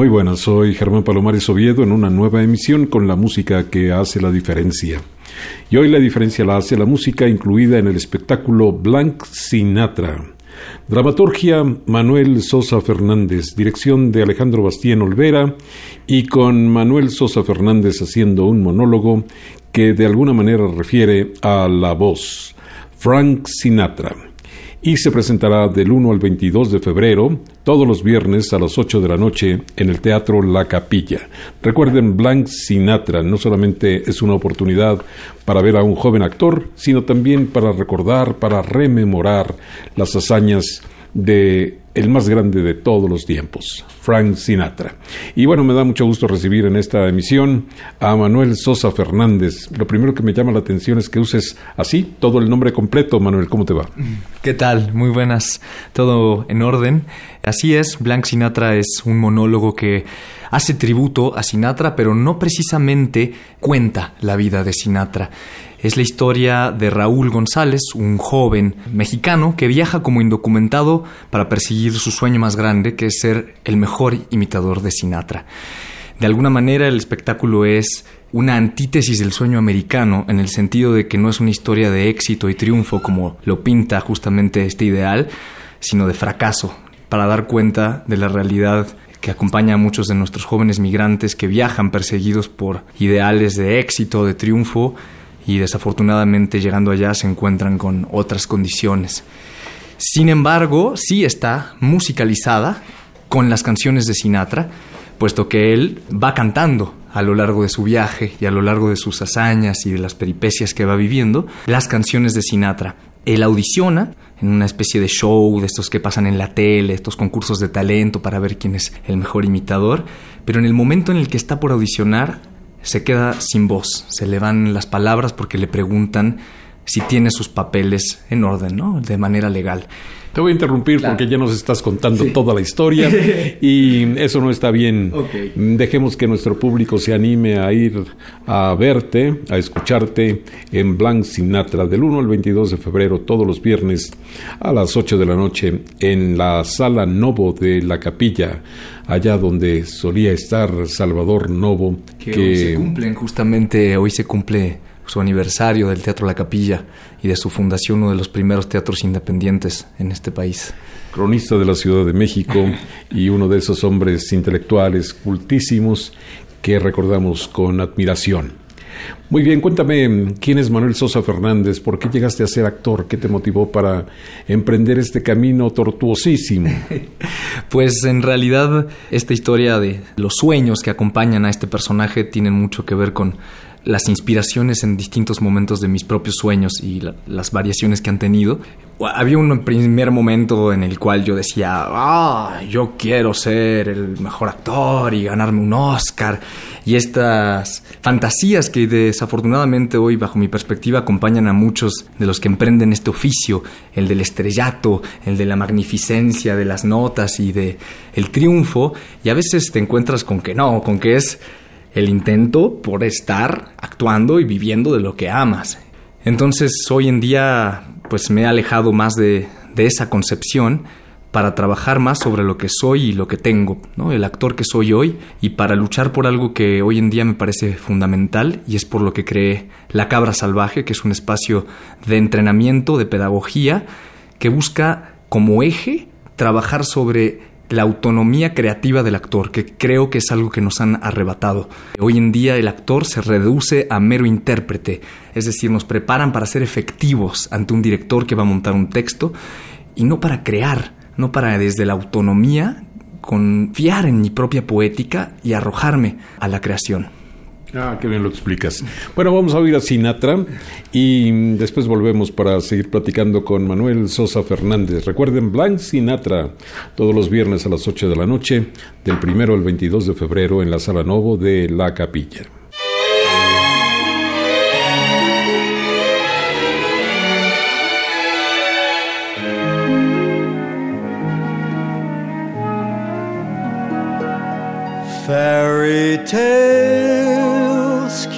Muy buenas, soy Germán Palomares Oviedo en una nueva emisión con la música que hace la diferencia. Y hoy la diferencia la hace la música incluida en el espectáculo Blanc Sinatra. Dramaturgia Manuel Sosa Fernández, dirección de Alejandro Bastien Olvera y con Manuel Sosa Fernández haciendo un monólogo que de alguna manera refiere a la voz. Frank Sinatra y se presentará del 1 al 22 de febrero, todos los viernes a las 8 de la noche en el Teatro La Capilla. Recuerden, Blanc Sinatra no solamente es una oportunidad para ver a un joven actor, sino también para recordar, para rememorar las hazañas de el más grande de todos los tiempos, Frank Sinatra. Y bueno, me da mucho gusto recibir en esta emisión a Manuel Sosa Fernández. Lo primero que me llama la atención es que uses así todo el nombre completo. Manuel, ¿cómo te va? ¿Qué tal? Muy buenas. Todo en orden. Así es, Blank Sinatra es un monólogo que hace tributo a Sinatra, pero no precisamente cuenta la vida de Sinatra. Es la historia de Raúl González, un joven mexicano que viaja como indocumentado para perseguir su sueño más grande, que es ser el mejor imitador de Sinatra. De alguna manera el espectáculo es una antítesis del sueño americano en el sentido de que no es una historia de éxito y triunfo como lo pinta justamente este ideal, sino de fracaso, para dar cuenta de la realidad que acompaña a muchos de nuestros jóvenes migrantes que viajan perseguidos por ideales de éxito, de triunfo, y desafortunadamente llegando allá se encuentran con otras condiciones. Sin embargo, sí está musicalizada con las canciones de Sinatra, puesto que él va cantando a lo largo de su viaje y a lo largo de sus hazañas y de las peripecias que va viviendo, las canciones de Sinatra. Él audiciona en una especie de show de estos que pasan en la tele, estos concursos de talento para ver quién es el mejor imitador, pero en el momento en el que está por audicionar, se queda sin voz, se le van las palabras porque le preguntan si tiene sus papeles en orden, ¿no? De manera legal. Te voy a interrumpir porque ya nos estás contando toda la historia y eso no está bien. Dejemos que nuestro público se anime a ir a verte, a escucharte en Blanc Sinatra del 1 al 22 de febrero, todos los viernes a las 8 de la noche en la sala Novo de la Capilla, allá donde solía estar Salvador Novo. Que, que... se cumplen justamente, hoy se cumple su aniversario del Teatro La Capilla y de su fundación, uno de los primeros teatros independientes en este país. Cronista de la Ciudad de México y uno de esos hombres intelectuales cultísimos que recordamos con admiración. Muy bien, cuéntame quién es Manuel Sosa Fernández, por qué llegaste a ser actor, qué te motivó para emprender este camino tortuosísimo. Pues en realidad esta historia de los sueños que acompañan a este personaje tienen mucho que ver con las inspiraciones en distintos momentos de mis propios sueños y las variaciones que han tenido. Había un primer momento en el cual yo decía, ah, yo quiero ser el mejor actor y ganarme un Oscar. Y estas fantasías que desafortunadamente hoy, bajo mi perspectiva, acompañan a muchos de los que emprenden este oficio, el del estrellato, el de la magnificencia de las notas y de el triunfo. Y a veces te encuentras con que no, con que es el intento por estar actuando y viviendo de lo que amas. Entonces hoy en día pues me he alejado más de, esa concepción para trabajar más sobre lo que soy y lo que tengo, ¿no? el actor que soy hoy, y para luchar por algo que hoy en día me parece fundamental, y es por lo que creé La Cabra Salvaje, que es un espacio de entrenamiento, de pedagogía, que busca como eje trabajar sobre la autonomía creativa del actor, que creo que es algo que nos han arrebatado. Hoy en día el actor se reduce a mero intérprete, es decir, nos preparan para ser efectivos ante un director que va a montar un texto y no para crear, no para desde la autonomía confiar en mi propia poética y arrojarme a la creación. Ah, qué bien lo explicas. Bueno, vamos a oír a Sinatra y después volvemos para seguir platicando con Manuel Sosa Fernández. Recuerden, Blanc Sinatra, todos los viernes a las 8 de la noche, del primero al 22 de febrero en la Sala Novo de La Capilla. Fairy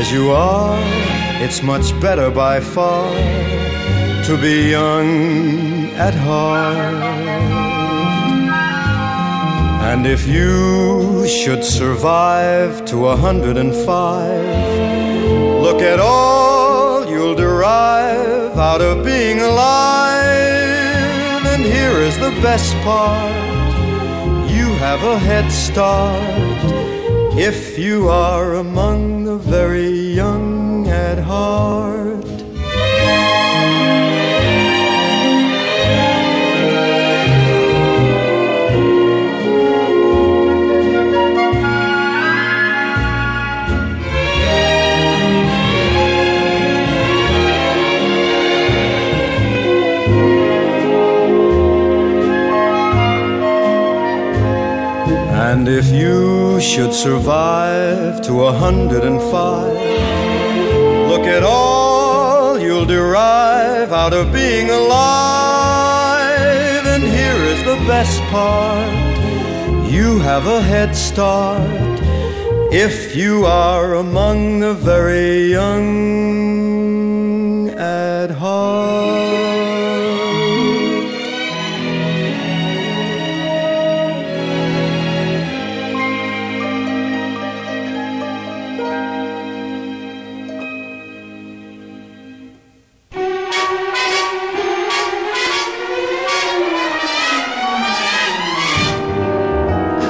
as you are, it's much better by far to be young at heart. And if you should survive to a hundred and five, look at all you'll derive out of being alive. And here is the best part. You have a head start if you are among the very young at heart. And if you should survive to a hundred and five, look at all you'll derive out of being alive. And here is the best part you have a head start if you are among the very young at heart.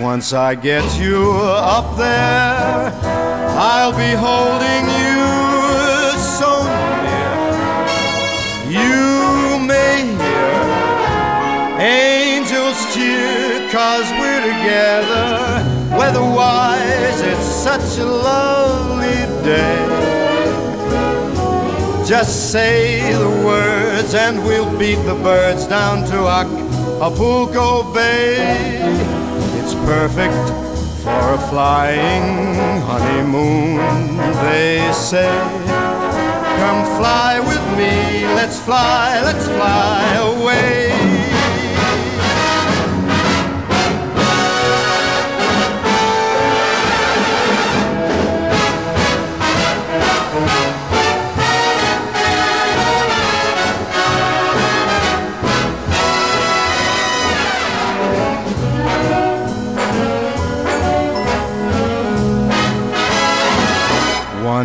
Once I get you up there, I'll be holding you so near. You may hear angels cheer, cause we're together. Weatherwise, it's such a lovely day. Just say the words and we'll beat the birds down to Acapulco Bay. Perfect for a flying honeymoon, they say. Come fly with me, let's fly, let's fly away.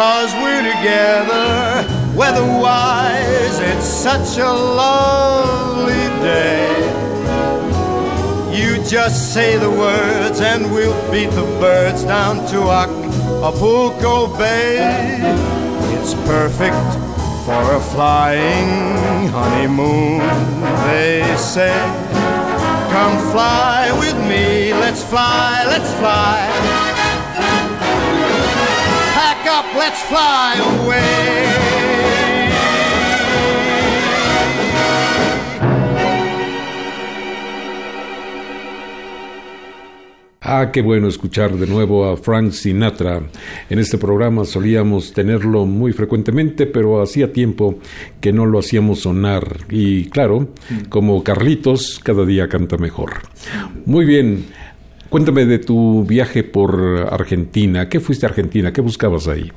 cause we're together. Weatherwise, it's such a lovely day. You just say the words, and we'll beat the birds down to Acapulco Bay. It's perfect for a flying honeymoon, they say. Come fly with me, let's fly, let's fly up, let's fly away. Ah, qué bueno escuchar de nuevo a Frank Sinatra. En este programa solíamos tenerlo muy frecuentemente, pero hacía tiempo que no lo hacíamos sonar. Y claro, como Carlitos, cada día canta mejor. Muy bien, Cuéntame de tu viaje por Argentina. ¿Qué fuiste a Argentina? ¿Qué buscabas ahí?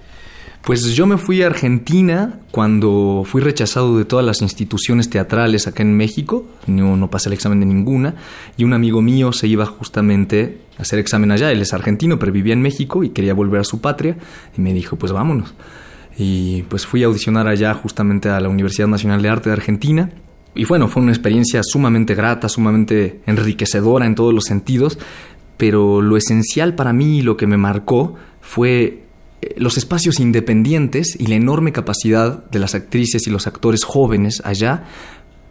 Pues yo me fui a Argentina cuando fui rechazado de todas las instituciones teatrales acá en México, no, no pasé el examen de ninguna, y un amigo mío se iba justamente a hacer examen allá, él es argentino, pero vivía en México y quería volver a su patria, y me dijo, pues vámonos. Y pues fui a audicionar allá justamente a la Universidad Nacional de Arte de Argentina, y bueno, fue una experiencia sumamente grata, sumamente enriquecedora en todos los sentidos, pero lo esencial para mí y lo que me marcó fue eh, los espacios independientes y la enorme capacidad de las actrices y los actores jóvenes allá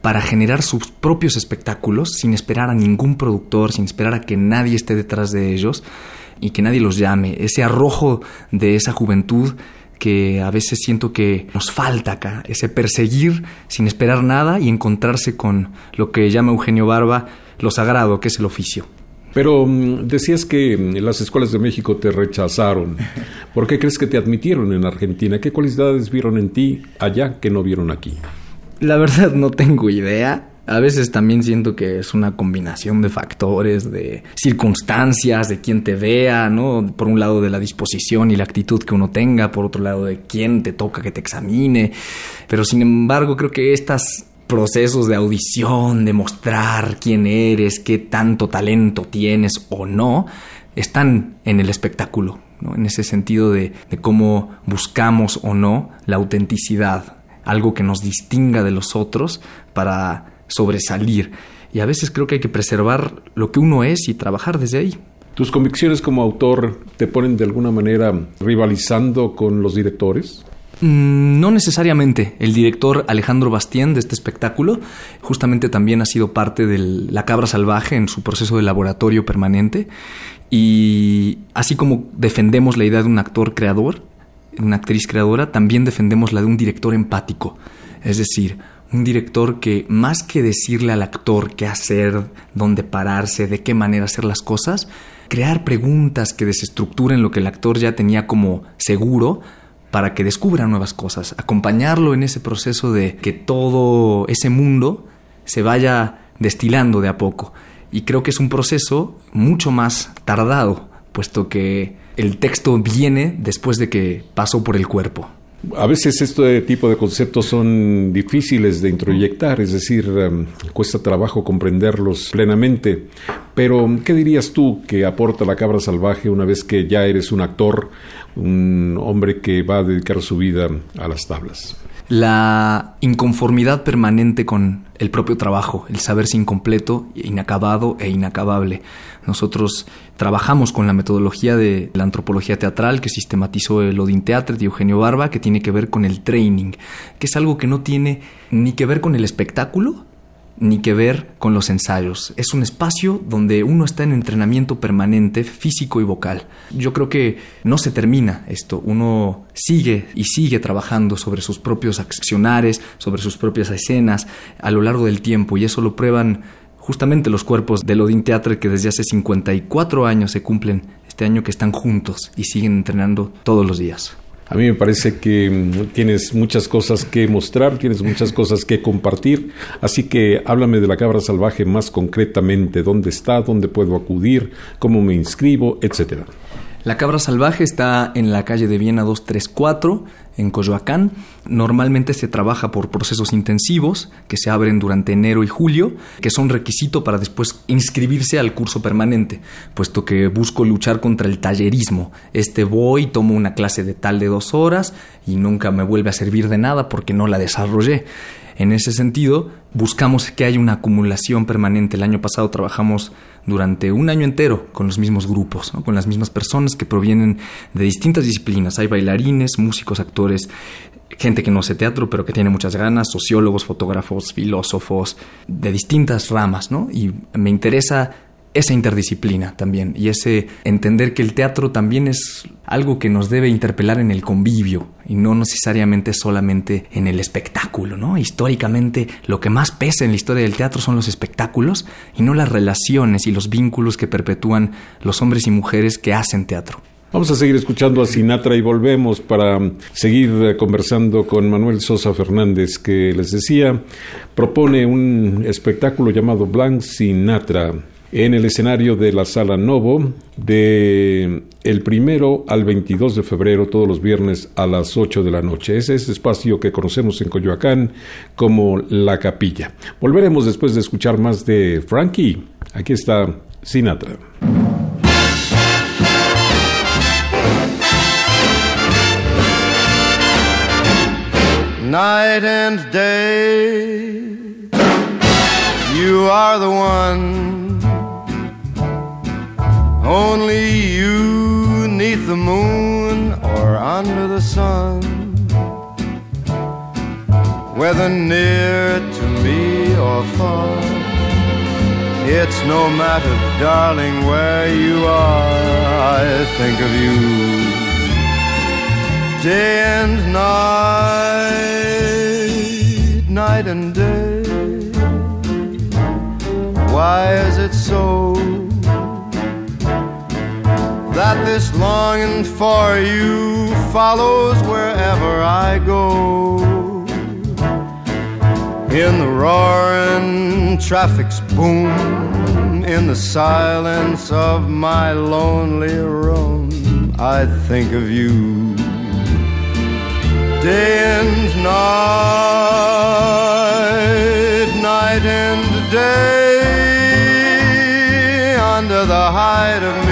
para generar sus propios espectáculos sin esperar a ningún productor, sin esperar a que nadie esté detrás de ellos y que nadie los llame. Ese arrojo de esa juventud que a veces siento que nos falta acá, ese perseguir sin esperar nada y encontrarse con lo que llama Eugenio Barba lo sagrado, que es el oficio. Pero mm, decías que mm, las escuelas de México te rechazaron. ¿Por qué crees que te admitieron en Argentina? ¿Qué cualidades vieron en ti allá que no vieron aquí? La verdad no tengo idea. A veces también siento que es una combinación de factores, de circunstancias, de quién te vea, ¿no? Por un lado de la disposición y la actitud que uno tenga, por otro lado de quién te toca que te examine. Pero sin embargo creo que estas procesos de audición, de mostrar quién eres, qué tanto talento tienes o no, están en el espectáculo, ¿no? en ese sentido de, de cómo buscamos o no la autenticidad, algo que nos distinga de los otros para sobresalir. Y a veces creo que hay que preservar lo que uno es y trabajar desde ahí. ¿Tus convicciones como autor te ponen de alguna manera rivalizando con los directores? Mm, no necesariamente. El director Alejandro Bastien de este espectáculo justamente también ha sido parte de La Cabra Salvaje en su proceso de laboratorio permanente. Y así como defendemos la idea de un actor creador, una actriz creadora, también defendemos la de un director empático. Es decir, un director que más que decirle al actor qué hacer, dónde pararse, de qué manera hacer las cosas, crear preguntas que desestructuren lo que el actor ya tenía como seguro, para que descubra nuevas cosas, acompañarlo en ese proceso de que todo ese mundo se vaya destilando de a poco. Y creo que es un proceso mucho más tardado, puesto que el texto viene después de que pasó por el cuerpo. A veces este tipo de conceptos son difíciles de introyectar, es decir, em, cuesta trabajo comprenderlos plenamente. Pero, ¿qué dirías tú que aporta la cabra salvaje una vez que ya eres un actor, un hombre que va a dedicar su vida a las tablas? La inconformidad permanente con el propio trabajo, el saberse incompleto, inacabado e inacabable. Nosotros trabajamos con la metodología de la antropología teatral que sistematizó el Odin Theatre de Eugenio Barba, que tiene que ver con el training, que es algo que no tiene ni que ver con el espectáculo, ni que ver con los ensayos. Es un espacio donde uno está en entrenamiento permanente, físico y vocal. Yo creo que no se termina esto. Uno sigue y sigue trabajando sobre sus propios accionares, sobre sus propias escenas a lo largo del tiempo y eso lo prueban justamente los cuerpos del Odin Theatre que desde hace 54 años se cumplen este año que están juntos y siguen entrenando todos los días. A mí me parece que mm, tienes muchas cosas que mostrar, tienes muchas cosas que compartir, así que háblame de la cabra salvaje más concretamente, dónde está, dónde puedo acudir, cómo me inscribo, etcétera. La cabra salvaje está en la calle de Viena 234, en Coyoacán. Normalmente se trabaja por procesos intensivos que se abren durante enero y julio, que son requisito para después inscribirse al curso permanente, puesto que busco luchar contra el tallerismo. Este voy, tomo una clase de tal de dos horas y nunca me vuelve a servir de nada porque no la desarrollé. En ese sentido, buscamos que haya una acumulación permanente. El año pasado trabajamos durante un año entero con los mismos grupos, con las mismas personas que provienen de distintas disciplinas. Hay bailarines, músicos, actores, gente que no hace teatro pero que tiene muchas ganas, sociólogos, fotógrafos, filósofos, de distintas ramas, ¿no? Y me interesa esa interdisciplina también y ese entender que el teatro también es algo que nos debe interpelar en el convivio y no necesariamente solamente en el espectáculo, ¿no? Históricamente lo que más pesa en la historia del teatro son los espectáculos y no las relaciones y los vínculos que perpetúan los hombres y mujeres que hacen teatro. Vamos a seguir escuchando a Sinatra y volvemos para seguir eh, conversando con Manuel Sosa Fernández, que les decía, propone un espectáculo llamado Blanc Sinatra en el escenario de la Sala Novo de el primero al 22 de febrero todos los viernes a las 8 de la noche. Ese es el espacio que conocemos en Coyoacán como La Capilla. Volveremos después de escuchar más de Frankie. Aquí está Sinatra. Night and day, you are the one Only you neath the moon or under the sun. Whether near to me or far, it's no matter, darling, where you are. I think of you day and night, night and day. Why is it so? That this longing for you follows wherever I go. In the roaring traffic's boom, in the silence of my lonely room, I think of you. Day and night, night and day, under the hide of me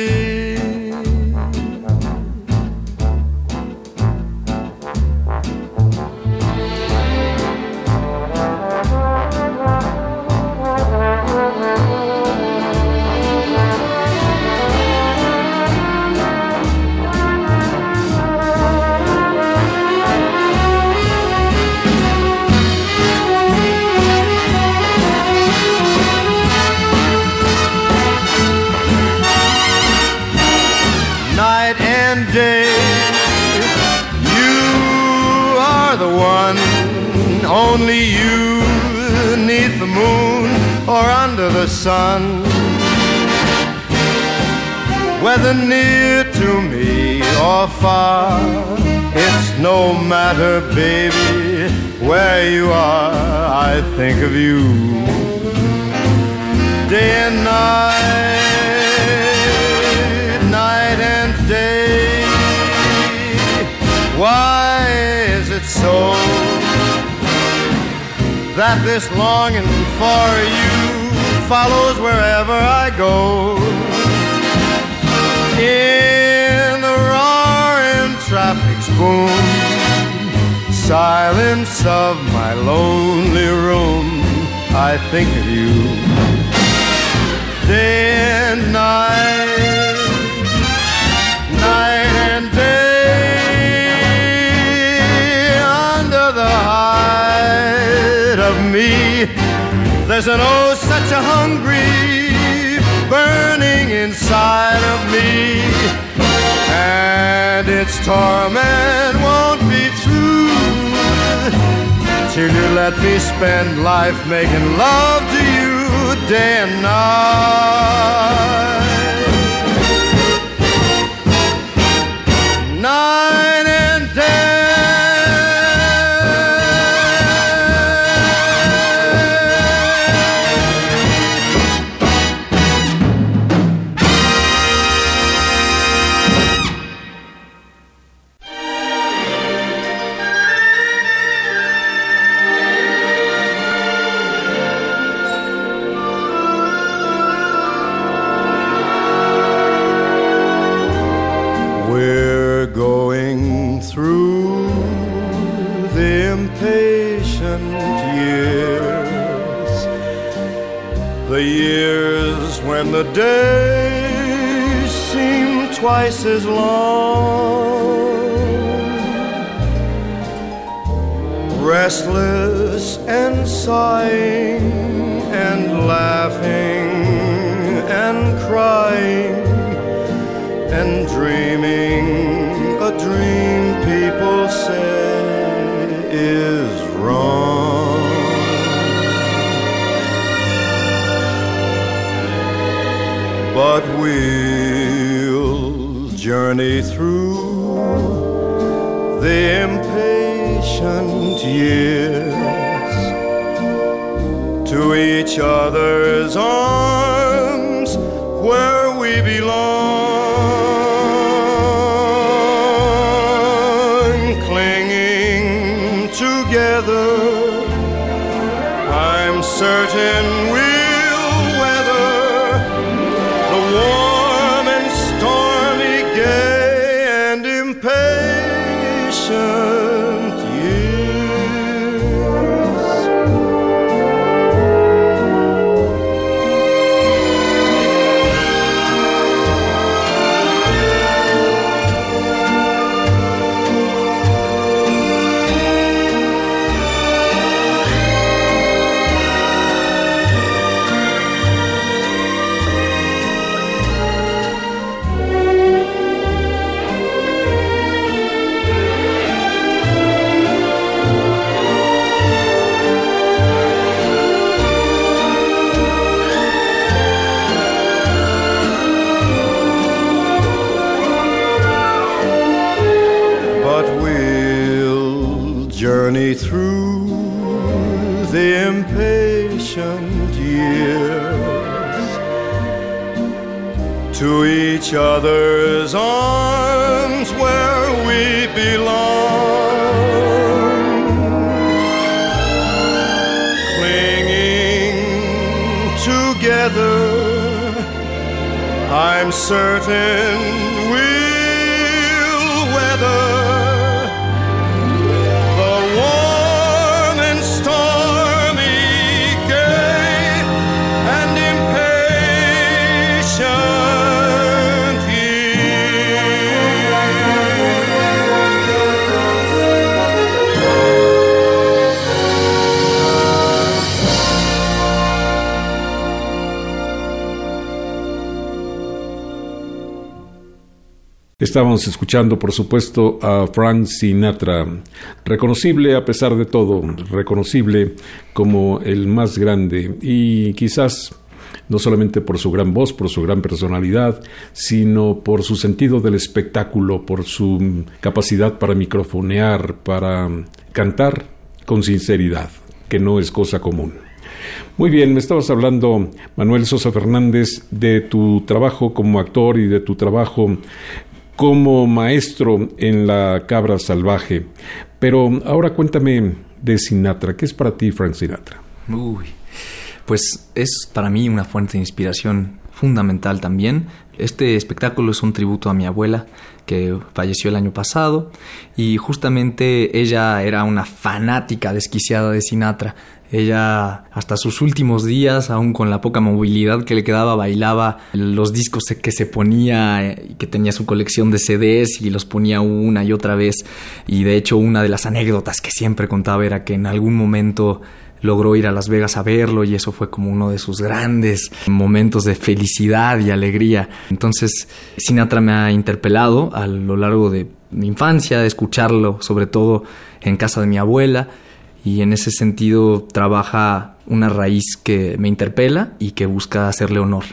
Or under the sun. Whether near to me or far, it's no matter, baby, where you are, I think of you. Day and night, night and day. Why is it so that this longing for you follows wherever I go? In the roaring traffic's boom, silence of my lonely room, I think of you day and night, night and day, under the height of me. There's an oh, such a hungry burning inside of me, and its torment won't be through till you let me spend life making love to you day and night. The years when the days seem twice as long, restless and sighing and laughing and crying and dreaming a dream people say is wrong. But we'll journey through the impatient years to each other's arms each other's arms where we belong, clinging together. I'm certain Estábamos escuchando, por supuesto, a Frank Sinatra, reconocible a pesar de todo, reconocible como el más grande y quizás no solamente por su gran voz, por su gran personalidad, sino por su sentido del espectáculo, por su capacidad para microfonear, para cantar con sinceridad, que no es cosa común. Muy bien, me estabas hablando, Manuel Sosa Fernández, de tu trabajo como actor y de tu trabajo como maestro en la cabra salvaje. Pero ahora cuéntame de Sinatra. ¿Qué es para ti Frank Sinatra? Uy, pues es para mí una fuente de inspiración fundamental también. Este espectáculo es un tributo a mi abuela que falleció el año pasado y justamente ella era una fanática desquiciada de Sinatra. Ella hasta sus últimos días, aún con la poca movilidad que le quedaba, bailaba los discos que se ponía y que tenía su colección de CDs y los ponía una y otra vez. Y de hecho una de las anécdotas que siempre contaba era que en algún momento logró ir a Las Vegas a verlo y eso fue como uno de sus grandes momentos de felicidad y alegría. Entonces Sinatra me ha interpelado a lo largo de mi infancia, de escucharlo sobre todo en casa de mi abuela y en ese sentido trabaja una raíz que me interpela y que busca hacerle honor.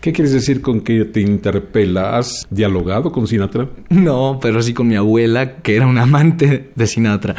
¿Qué quieres decir con que te interpela? ¿Has dialogado con Sinatra? No, pero sí con mi abuela, que era un amante de Sinatra.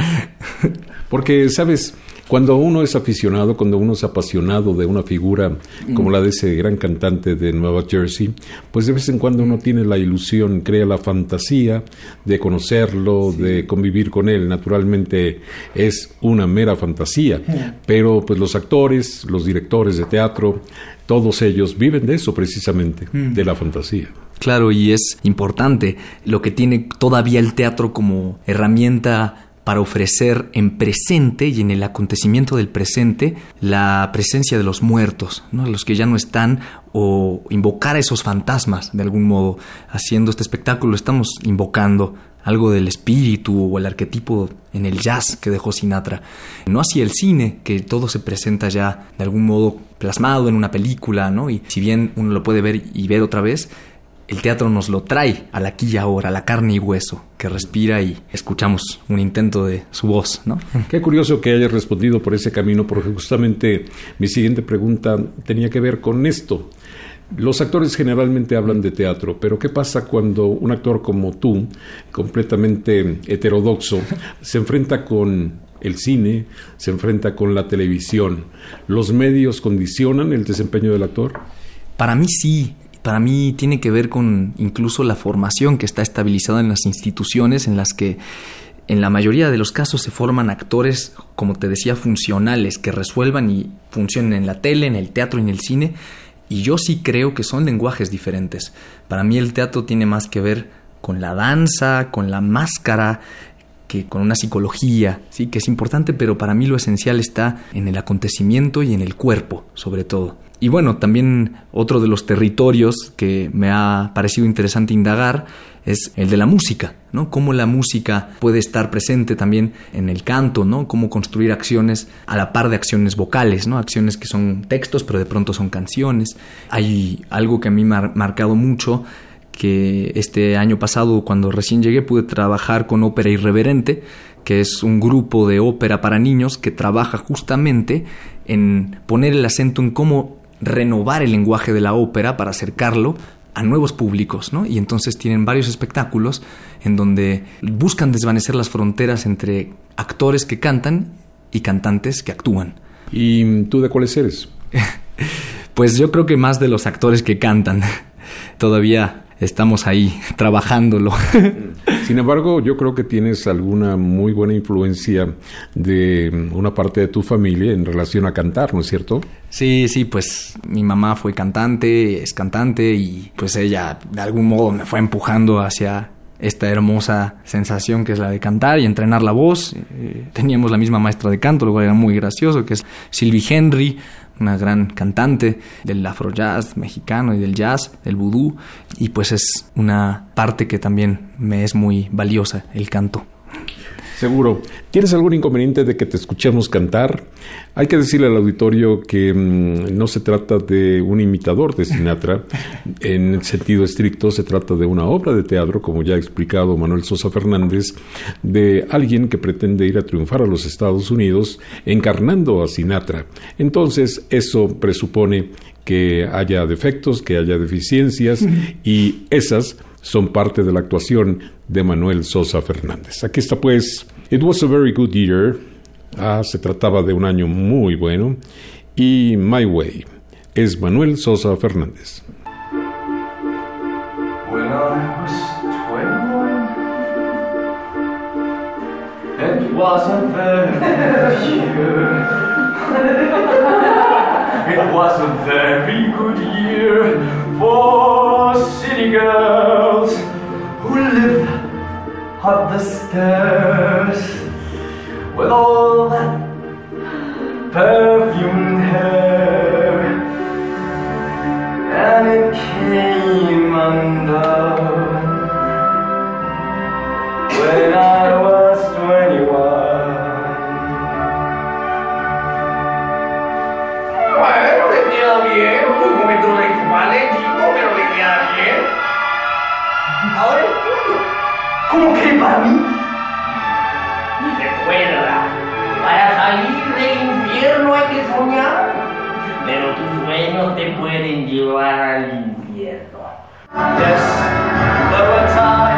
Porque, sabes, cuando uno es aficionado, cuando uno es apasionado de una figura como la de ese gran cantante de Nueva Jersey, pues de vez en cuando uno tiene la ilusión, crea la fantasía de conocerlo, de convivir con él. Naturalmente es una mera fantasía, pero pues los actores, los directores de teatro, todos ellos viven de eso precisamente, de la fantasía. Claro, y es importante lo que tiene todavía el teatro como herramienta para ofrecer en presente y en el acontecimiento del presente la presencia de los muertos, ¿no? los que ya no están, o invocar a esos fantasmas de algún modo. Haciendo este espectáculo estamos invocando algo del espíritu o el arquetipo en el jazz que dejó Sinatra. No así el cine, que todo se presenta ya de algún modo plasmado en una película, ¿no? Y si bien uno lo puede ver y ver otra vez, el teatro nos lo trae a la aquí y ahora, a la carne y hueso, que respira y escuchamos un intento de su voz, ¿no? Qué curioso que hayas respondido por ese camino, porque justamente mi siguiente pregunta tenía que ver con esto. Los actores generalmente hablan de teatro, pero ¿qué pasa cuando un actor como tú, completamente heterodoxo, se enfrenta con el cine, se enfrenta con la televisión? ¿Los medios condicionan el desempeño del actor? Para mí sí, para mí tiene que ver con incluso la formación que está estabilizada en las instituciones en las que en la mayoría de los casos se forman actores, como te decía, funcionales, que resuelvan y funcionen en la tele, en el teatro y en el cine. Y yo sí creo que son lenguajes diferentes. Para mí el teatro tiene más que ver con la danza, con la máscara, que con una psicología, sí, que es importante, pero para mí lo esencial está en el acontecimiento y en el cuerpo, sobre todo. Y bueno, también otro de los territorios que me ha parecido interesante indagar es el de la música, ¿no? Cómo la música puede estar presente también en el canto, ¿no? Cómo construir acciones a la par de acciones vocales, ¿no? Acciones que son textos, pero de pronto son canciones. Hay algo que a mí me ha marcado mucho que este año pasado, cuando recién llegué, pude trabajar con Ópera Irreverente, que es un grupo de ópera para niños que trabaja justamente en poner el acento en cómo renovar el lenguaje de la ópera para acercarlo a nuevos públicos, ¿no? Y entonces tienen varios espectáculos en donde buscan desvanecer las fronteras entre actores que cantan y cantantes que actúan. ¿Y tú de cuáles eres? pues yo creo que más de los actores que cantan. Todavía estamos ahí trabajándolo. Sin embargo, yo creo que tienes alguna muy buena influencia de una parte de tu familia en relación a cantar, ¿no es cierto? Sí, sí, pues mi mamá fue cantante, es cantante y pues ella de algún modo me fue empujando hacia esta hermosa sensación que es la de cantar y entrenar la voz. Eh, teníamos la misma maestra de canto, lo cual era muy gracioso, que es Sylvie Henry, una gran cantante del afro jazz mexicano y del jazz, del vudú, y pues es una parte que también me es muy valiosa, el canto. Seguro. ¿Tienes algún inconveniente de que te escuchemos cantar? Hay que decirle al auditorio que mm, no se trata de un imitador de Sinatra, en el sentido estricto se trata de una obra de teatro, como ya ha explicado Manuel Sosa Fernández, de alguien que pretende ir a triunfar a los Estados Unidos encarnando a Sinatra. Entonces, eso presupone que haya defectos, que haya deficiencias y esas son parte de la actuación de Manuel Sosa Fernández. Aquí está pues, It was a very good year. Ah, se trataba de un año muy bueno. Y My Way es Manuel Sosa Fernández. When I was 21, it was a very year. It was a very good year for city girls who live up the stairs with all that perfumed hair. And it came undone when I ¿Cómo que para mí? recuerda, para salir del infierno hay que soñar, pero tus sueños te pueden llevar al infierno. Yes, there were times.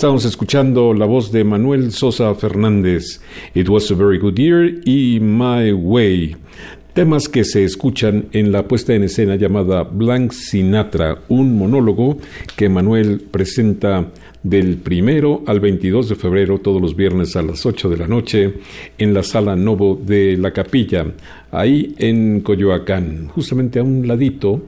Estamos escuchando la voz de Manuel Sosa Fernández, It Was a Very Good Year y My Way, temas que se escuchan en la puesta en escena llamada Blank Sinatra, un monólogo que Manuel presenta del primero al 22 de febrero, todos los viernes a las 8 de la noche, en la sala Novo de la Capilla, ahí en Coyoacán, justamente a un ladito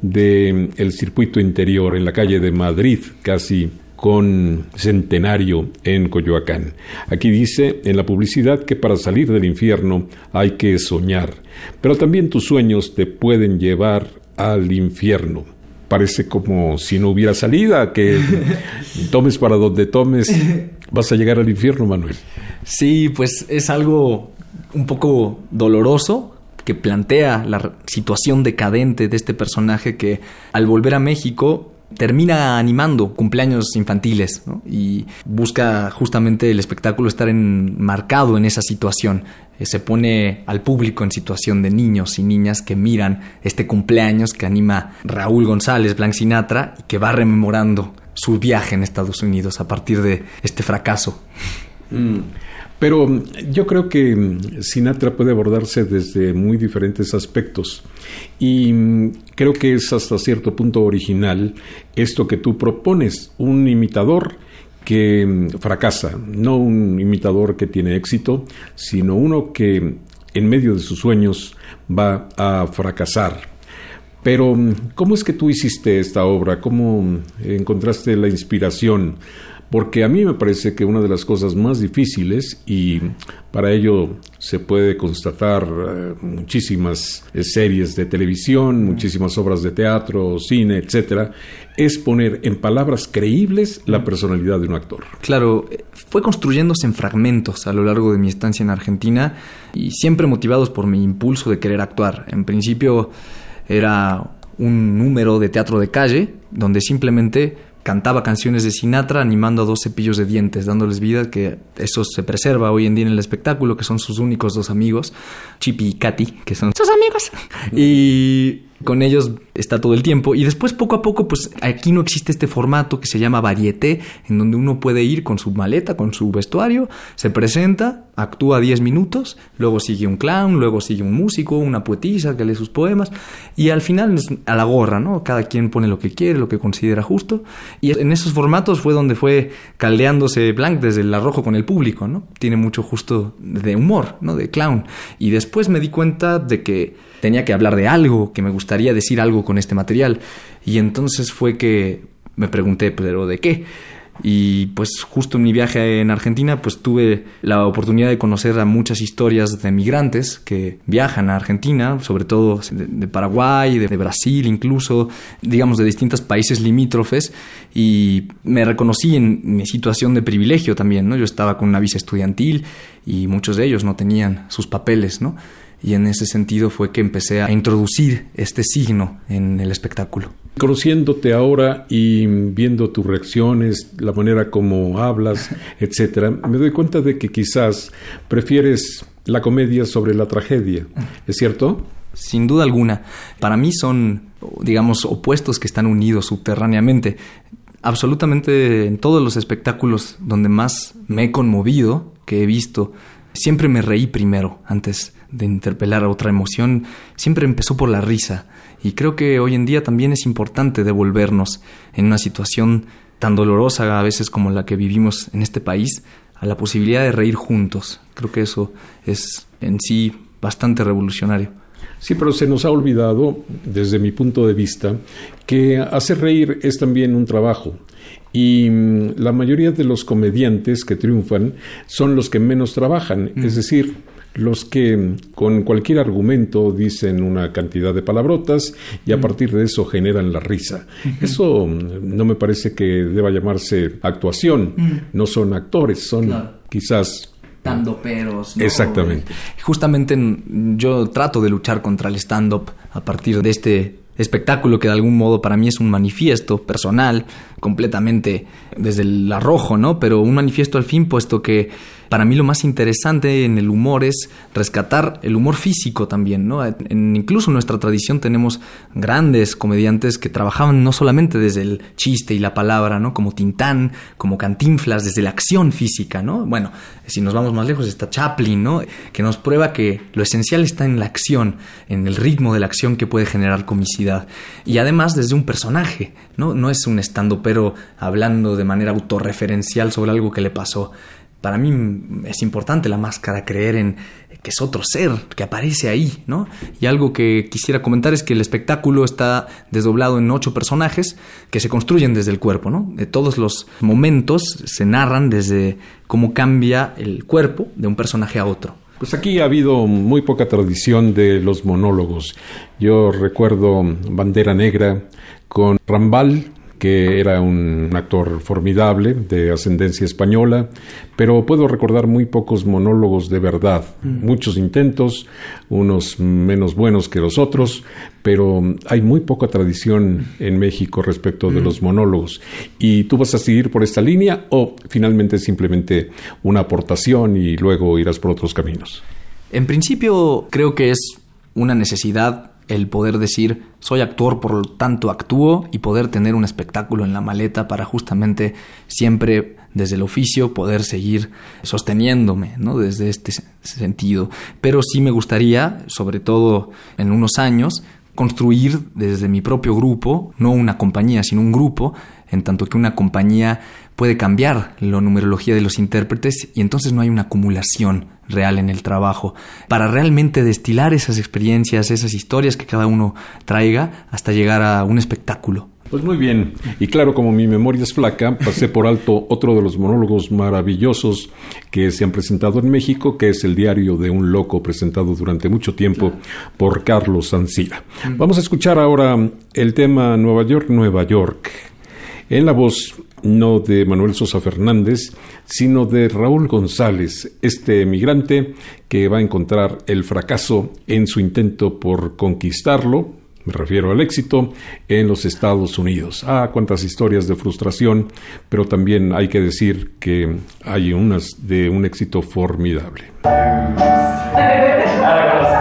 del circuito interior, en la calle de Madrid, casi con Centenario en Coyoacán. Aquí dice en la publicidad que para salir del infierno hay que soñar, pero también tus sueños te pueden llevar al infierno. Parece como si no hubiera salida, que tomes para donde tomes, vas a llegar al infierno, Manuel. Sí, pues es algo un poco doloroso que plantea la situación decadente de este personaje que al volver a México termina animando cumpleaños infantiles y busca justamente el espectáculo estar enmarcado en esa situación. Eh, se pone al público en situación de niños y niñas que miran este cumpleaños que anima Raúl González, Blanc Sinatra, y que va rememorando su viaje en Estados Unidos a partir de este fracaso. Mm. Pero yo creo que Sinatra puede abordarse desde muy diferentes aspectos y creo que es hasta cierto punto original esto que tú propones, un imitador que fracasa, no un imitador que tiene éxito, sino uno que en medio de sus sueños va a fracasar. Pero, ¿cómo es que tú hiciste esta obra? ¿Cómo encontraste la inspiración? Porque a mí me parece que una de las cosas más difíciles, y para ello se puede constatar eh, muchísimas eh, series de televisión, muchísimas obras de teatro, cine, etcétera, es poner en palabras creíbles la personalidad de un actor. Claro, fue construyéndose en fragmentos a lo largo de mi estancia en Argentina y siempre motivados por mi impulso de querer actuar. En principio era un número de teatro de calle donde simplemente cantaba canciones de Sinatra animando a dos cepillos de dientes, dándoles vida, que eso se preserva hoy en día en el espectáculo, que son sus únicos dos amigos, Chippy y Katy, que son sus amigos. Y con ellos está todo el tiempo. Y después, poco a poco, pues aquí no existe este formato que se llama varieté, en donde uno puede ir con su maleta, con su vestuario, se presenta, actúa 10 minutos, luego sigue un clown, luego sigue un músico, una poetisa que lee sus poemas, y al final a la gorra, ¿no? Cada quien pone lo que quiere, lo que considera justo. Y en esos formatos fue donde fue caldeándose Blanc desde el arrojo con el público, ¿no? Tiene mucho justo de humor, ¿no? De clown. Y después me di cuenta de que tenía que hablar de algo, que me gustaría decir algo con este material. Y entonces fue que me pregunté, pero ¿de qué? Y pues justo en mi viaje en Argentina pues tuve la oportunidad de conocer a muchas historias de migrantes que viajan a Argentina, sobre todo de, Paraguay, de, de, Brasil incluso, digamos de distintos países limítrofes y me reconocí en mi situación de privilegio también, ¿no? Yo estaba con una visa estudiantil y muchos de ellos no tenían sus papeles, ¿no? Y en ese sentido fue que empecé a introducir este signo en el espectáculo. Conociéndote ahora y viendo tus reacciones, la manera como hablas, etcétera, me doy cuenta de que quizás prefieres la comedia sobre la tragedia. ¿Es cierto? Sin duda alguna. Para mí son, digamos, opuestos que están unidos subterráneamente. Absolutamente en todos los espectáculos donde más me he conmovido, que he visto, siempre me reí primero antes de interpelar a otra emoción, siempre empezó por la risa. Y creo que hoy en día también es importante devolvernos en una situación tan dolorosa a veces como la que vivimos en este país, a la posibilidad de reír juntos. Creo que eso es en sí bastante revolucionario. Sí, pero se nos ha olvidado, desde mi punto de vista, que hacer reír es también un trabajo. Y mm, la mayoría de los comediantes que triunfan son los que menos trabajan. Es decir, los que con cualquier argumento dicen una cantidad de palabrotas y a mm. partir de eso generan la risa. Eso mm, no me parece que deba llamarse actuación, mm. no son actores, son quizás dando peros. Exactamente. Justamente yo trato de luchar contra el stand-up a partir de este espectáculo que de algún modo para mí es un manifiesto personal, completamente desde el arrojo, ¿no? Pero un manifiesto al fin, puesto que para mí lo más interesante en el humor es rescatar el humor físico también, ¿no? Incluso en nuestra tradición tenemos grandes comediantes que trabajaban no solamente desde el chiste y la palabra, ¿no? Como Tintán, como Cantinflas, desde la acción física, ¿no? Bueno, si nos vamos más lejos está Chaplin, ¿no? Que nos prueba que lo esencial está en la acción, en el ritmo de la acción que puede generar comicidad. Y además desde un personaje, ¿no? No es un estando pero hablando de manera autorreferencial sobre algo que le pasó para mí es importante la máscara, creer en que es otro ser que aparece ahí, ¿no? Y algo que quisiera comentar es que el espectáculo está desdoblado en ocho personajes que se construyen desde el cuerpo, ¿no? De todos los momentos se narran desde cómo cambia el cuerpo de un personaje a otro. Pues aquí ha habido muy poca tradición de los monólogos. Yo recuerdo Bandera Negra con Rambal, que era un actor formidable de ascendencia española, pero puedo recordar muy pocos monólogos de verdad, mm. muchos intentos, unos menos buenos que los otros, pero hay muy poca tradición en México respecto de mm. los monólogos. ¿Y tú vas a seguir por esta línea o finalmente simplemente una aportación y luego irás por otros caminos? En principio creo que es una necesidad el poder decir soy actor, por lo tanto actúo y poder tener un espectáculo en la maleta para justamente siempre desde el oficio poder seguir sosteniéndome, ¿no? Desde este sentido. Pero sí me gustaría, sobre todo en unos años, construir desde mi propio grupo, no una compañía, sino un grupo, en tanto que una compañía puede cambiar la numerología de los intérpretes y entonces no hay una acumulación real en el trabajo, para realmente destilar esas experiencias, esas historias que cada uno traiga hasta llegar a un espectáculo. Pues muy bien, y claro, como mi memoria es flaca, pasé por alto otro de los monólogos maravillosos que se han presentado en México, que es el diario de un loco presentado durante mucho tiempo por Carlos Sancira. Vamos a escuchar ahora el tema Nueva York, Nueva York, en la voz no de Manuel Sosa Fernández, sino de Raúl González, este emigrante que va a encontrar el fracaso en su intento por conquistarlo, me refiero al éxito, en los Estados Unidos. Ah, cuántas historias de frustración, pero también hay que decir que hay unas de un éxito formidable.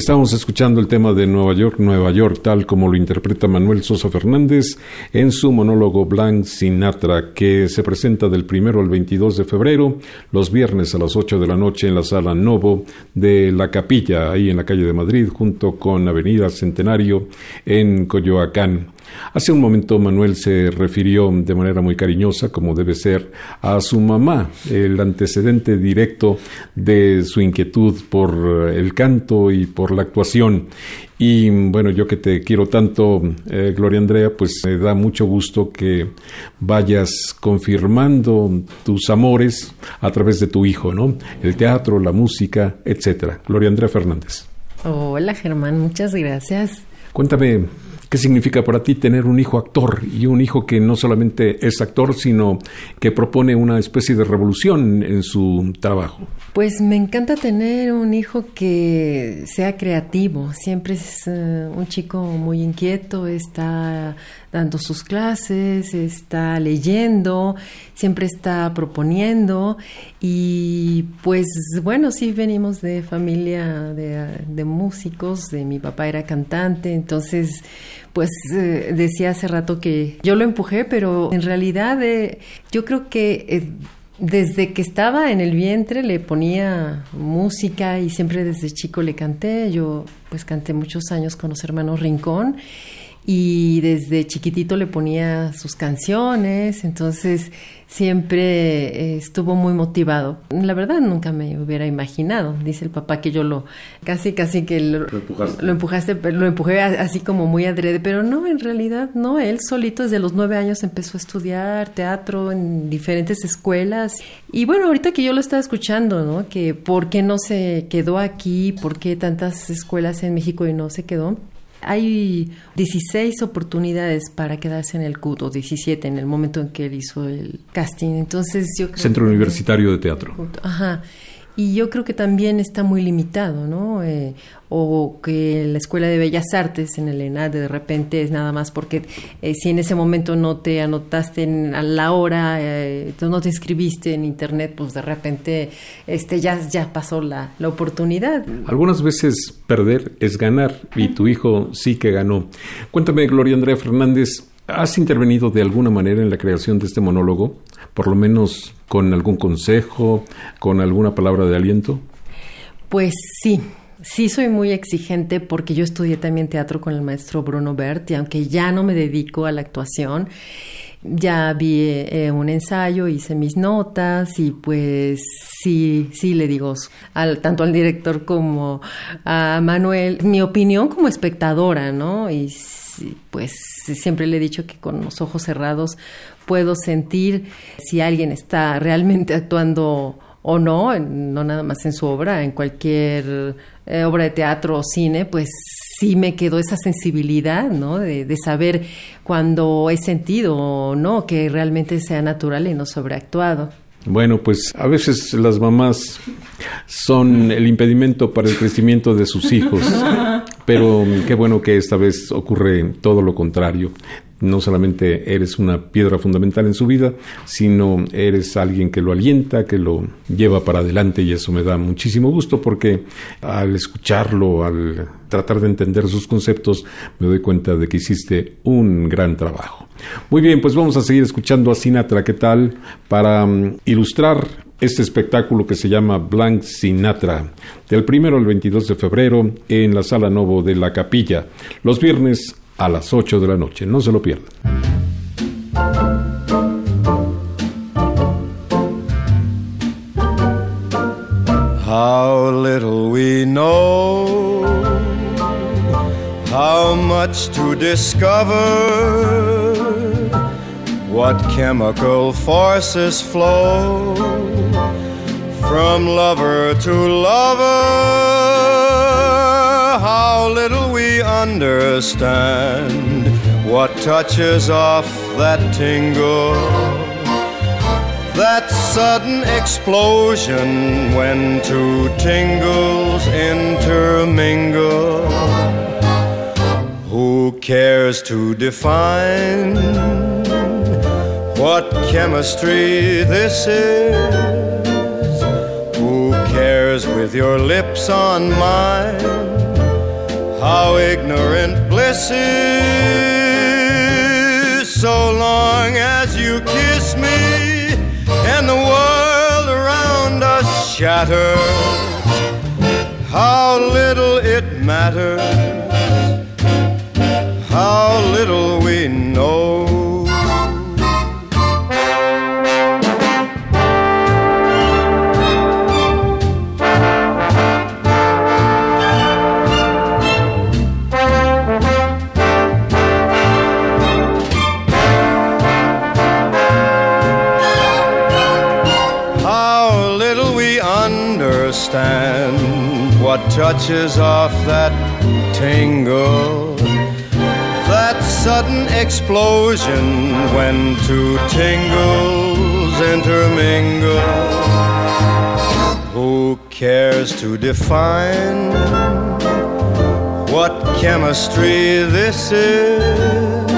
Estamos escuchando el tema de Nueva York, Nueva York, tal como lo interpreta Manuel Sosa Fernández en su monólogo Blanc Sinatra, que se presenta del primero al 22 de febrero, los viernes a las 8 de la noche en la sala Novo de la Capilla, ahí en la calle de Madrid, junto con Avenida Centenario en Coyoacán. Hace un momento Manuel se refirió de manera muy cariñosa, como debe ser, a su mamá, el antecedente directo de su inquietud por el canto y por la actuación. Y bueno, yo que te quiero tanto, eh, Gloria Andrea, pues me da mucho gusto que vayas confirmando tus amores a través de tu hijo, ¿no? El teatro, la música, etcétera. Gloria Andrea Fernández. Hola Germán, muchas gracias. Cuéntame, ¿Qué significa para ti tener un hijo actor y un hijo que no solamente es actor, sino que propone una especie de revolución en su trabajo? Pues me encanta tener un hijo que sea creativo. Siempre es eh, un chico muy inquieto, está dando sus clases, está leyendo, siempre está proponiendo y pues bueno, sí venimos de familia de, músicos, de mi papá era cantante, entonces pues eh, decía hace rato que yo lo empujé, pero en realidad eh, yo creo que Desde que estaba en el vientre le ponía música y siempre desde chico le canté. Yo pues canté muchos años con los hermanos Rincón y desde chiquitito le ponía sus canciones, entonces siempre eh, estuvo muy motivado. La verdad nunca me hubiera imaginado, dice el papá que yo lo casi casi que lo, lo empujaste, lo empujé así como muy adrede, pero no, en realidad no, él solito desde los nueve años empezó a estudiar teatro en diferentes escuelas y bueno, ahorita que yo lo estaba escuchando, ¿no? Que por qué no se quedó aquí, por qué tantas escuelas en México y no se quedó hay 16 oportunidades para quedarse en el CUT, o 17 en el momento en que él hizo el casting. Entonces yo Centro Universitario de Teatro. Ajá. Y yo creo que también está muy limitado, ¿no? Eh, o que la Escuela de Bellas Artes en el ENAD de repente es nada más porque eh, si en ese momento no te anotaste en, a la hora, eh, no te inscribiste en Internet, pues de repente este, ya, ya pasó la, la oportunidad. Algunas veces perder es ganar y tu hijo sí que ganó. Cuéntame, Gloria Andrea Fernández, ¿has intervenido de alguna manera en la creación de este monólogo? Por lo menos con algún consejo, con alguna palabra de aliento. Pues sí, Sí, soy muy exigente porque yo estudié también teatro con el maestro Bruno Bert y aunque ya no me dedico a la actuación, ya vi eh, un ensayo, hice mis notas y pues sí, sí le digo al, tanto al director como a Manuel mi opinión como espectadora, ¿no? Y pues siempre le he dicho que con los ojos cerrados puedo sentir si alguien está realmente actuando o no, no nada más en su obra, en cualquier eh, obra de teatro o cine, pues sí me quedó esa sensibilidad, ¿no? De, de, saber cuando he sentido o no que realmente sea natural y no sobreactuado. Bueno, pues a veces las mamás son el impedimento para el crecimiento de sus hijos, pero qué bueno que esta vez ocurre todo lo contrario no solamente eres una piedra fundamental en su vida, sino eres alguien que lo alienta, que lo lleva para adelante y eso me da muchísimo gusto porque al escucharlo, al tratar de entender sus conceptos, me doy cuenta de que hiciste un gran trabajo. Muy bien, pues vamos a seguir escuchando a Sinatra, ¿qué tal? Para um, ilustrar este espectáculo que se llama Blank Sinatra, del primero al 22 de febrero en la Sala Novo de la Capilla, los viernes a las 8 de la noche. No se lo pierdan. How little we know, how much to discover, what chemical forces flow from lover to lover how little we understand what touches off that tingle. That sudden explosion when two tingles intermingle. Who cares to define what chemistry this is? With your lips on mine? how ignorant bliss is. So long as you kiss me and the world around us shatters how little it matters. How little we know touches off that tingle, that sudden explosion when two tingles intermingle. Who cares to define what chemistry this is?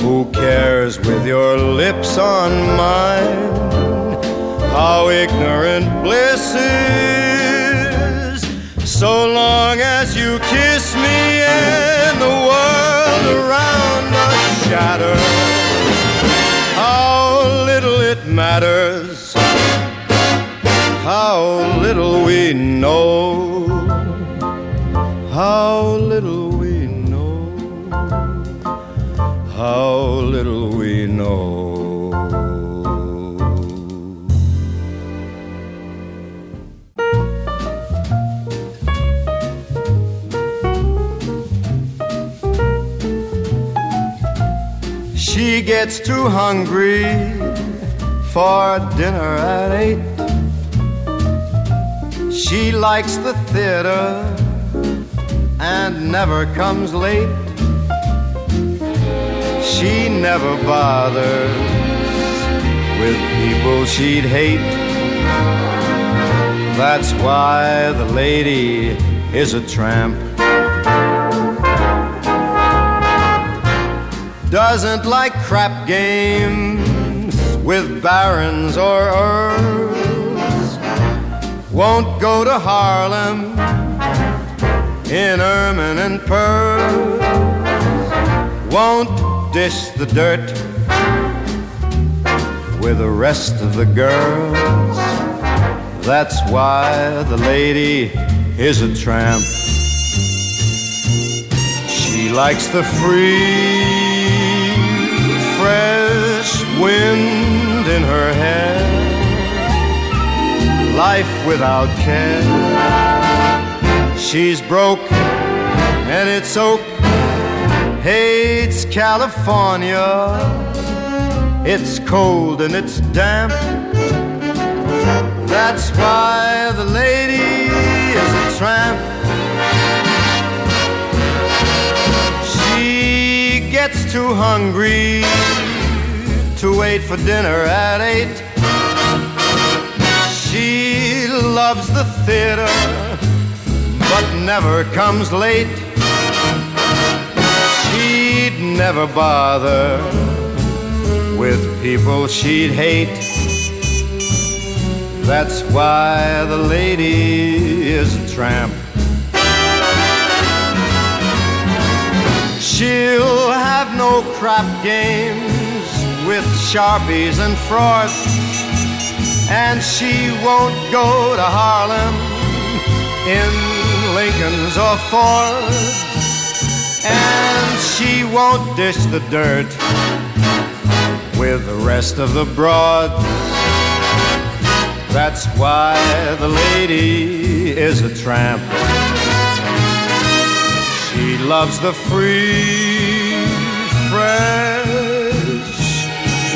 Who cares with your lips on mine? How ignorant bliss is so long as you kiss me and the world around us shatters. How little it matters how little we know? How little we know? How little we know? She gets too hungry for dinner at eight. She likes the theater and never comes late. She never bothers with people she'd hate. That's why the lady is a tramp. Doesn't like crap games with barons or earls, won't go to Harlem in ermine and pearls, won't dish the dirt with the rest of the girls. That's why the lady is a tramp. She likes the free wind in her hair, life without care. She's broke and it's oak, hates California. It's cold and it's damp. That's why the lady is a tramp. She gets too hungry to wait for dinner at eight. She loves the theater, but never comes late. She'd never bother with people she'd hate. That's why the lady is a tramp. She'll have no crap games with sharpies and frauds. And she won't go to Harlem in Lincoln's or Fords. And she won't dish the dirt with the rest of the broads. That's why the lady is a tramp. She loves the free, fresh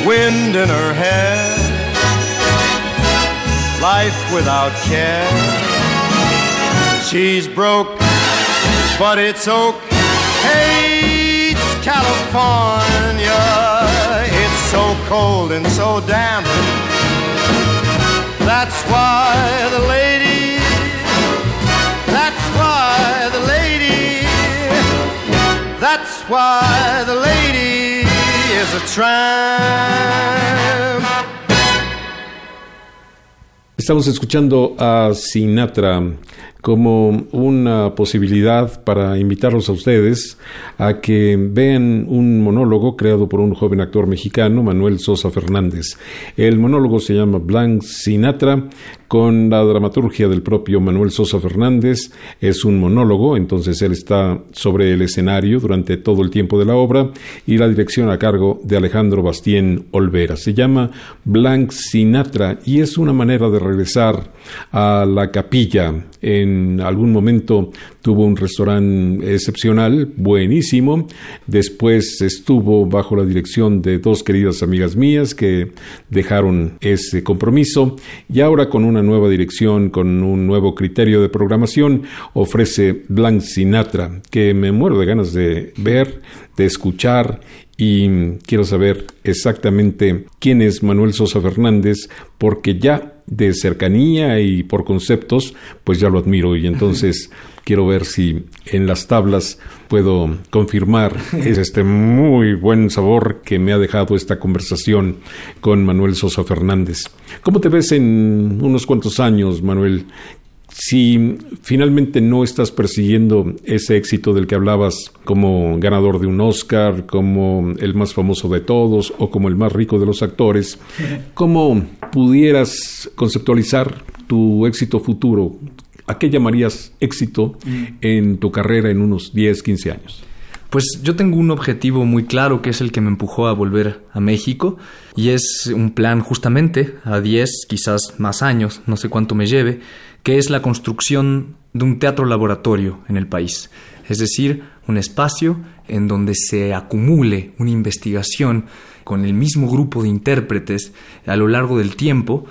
wind in her hair, life without care. She's broke, but it's oak. Hates California. It's so cold and so damp. That's why the lady. That's why the lady. That's why the lady Estamos escuchando a Sinatra como una posibilidad para invitarlos a ustedes a que vean un monólogo creado por un joven actor mexicano, Manuel Sosa Fernández. El monólogo se llama Blanc Sinatra, con la dramaturgia del propio Manuel Sosa Fernández. Es un monólogo, entonces él está sobre el escenario durante todo el tiempo de la obra y la dirección a cargo de Alejandro Bastien Olvera. Se llama Blanc Sinatra y es una manera de regresar a la capilla. En algún momento tuvo un restaurante excepcional, buenísimo. Después estuvo bajo la dirección de dos queridas amigas mías que dejaron ese compromiso y ahora con una nueva dirección, con un nuevo criterio de programación, ofrece Blanc Sinatra, que me muero de ganas de ver, de escuchar y quiero saber exactamente quién es Manuel Sosa Fernández, porque ya de cercanía y por conceptos, pues ya lo admiro y entonces quiero ver si en las tablas puedo confirmar este muy buen sabor que me ha dejado esta conversación con Manuel Sosa Fernández. ¿Cómo te ves en unos cuantos años, Manuel? Si finalmente no estás persiguiendo ese éxito del que hablabas como ganador de un Oscar, como el más famoso de todos o como el más rico de los actores, ¿cómo pudieras conceptualizar tu éxito futuro? ¿A qué llamarías éxito en tu carrera en unos 10, 15 años? Pues yo tengo un objetivo muy claro que es el que me empujó a volver a México y es un plan justamente a 10, quizás más años, no sé cuánto me lleve, que es la construcción de un teatro laboratorio en el país. Es decir, un espacio en donde se acumule una investigación con el mismo grupo de intérpretes a lo largo del tiempo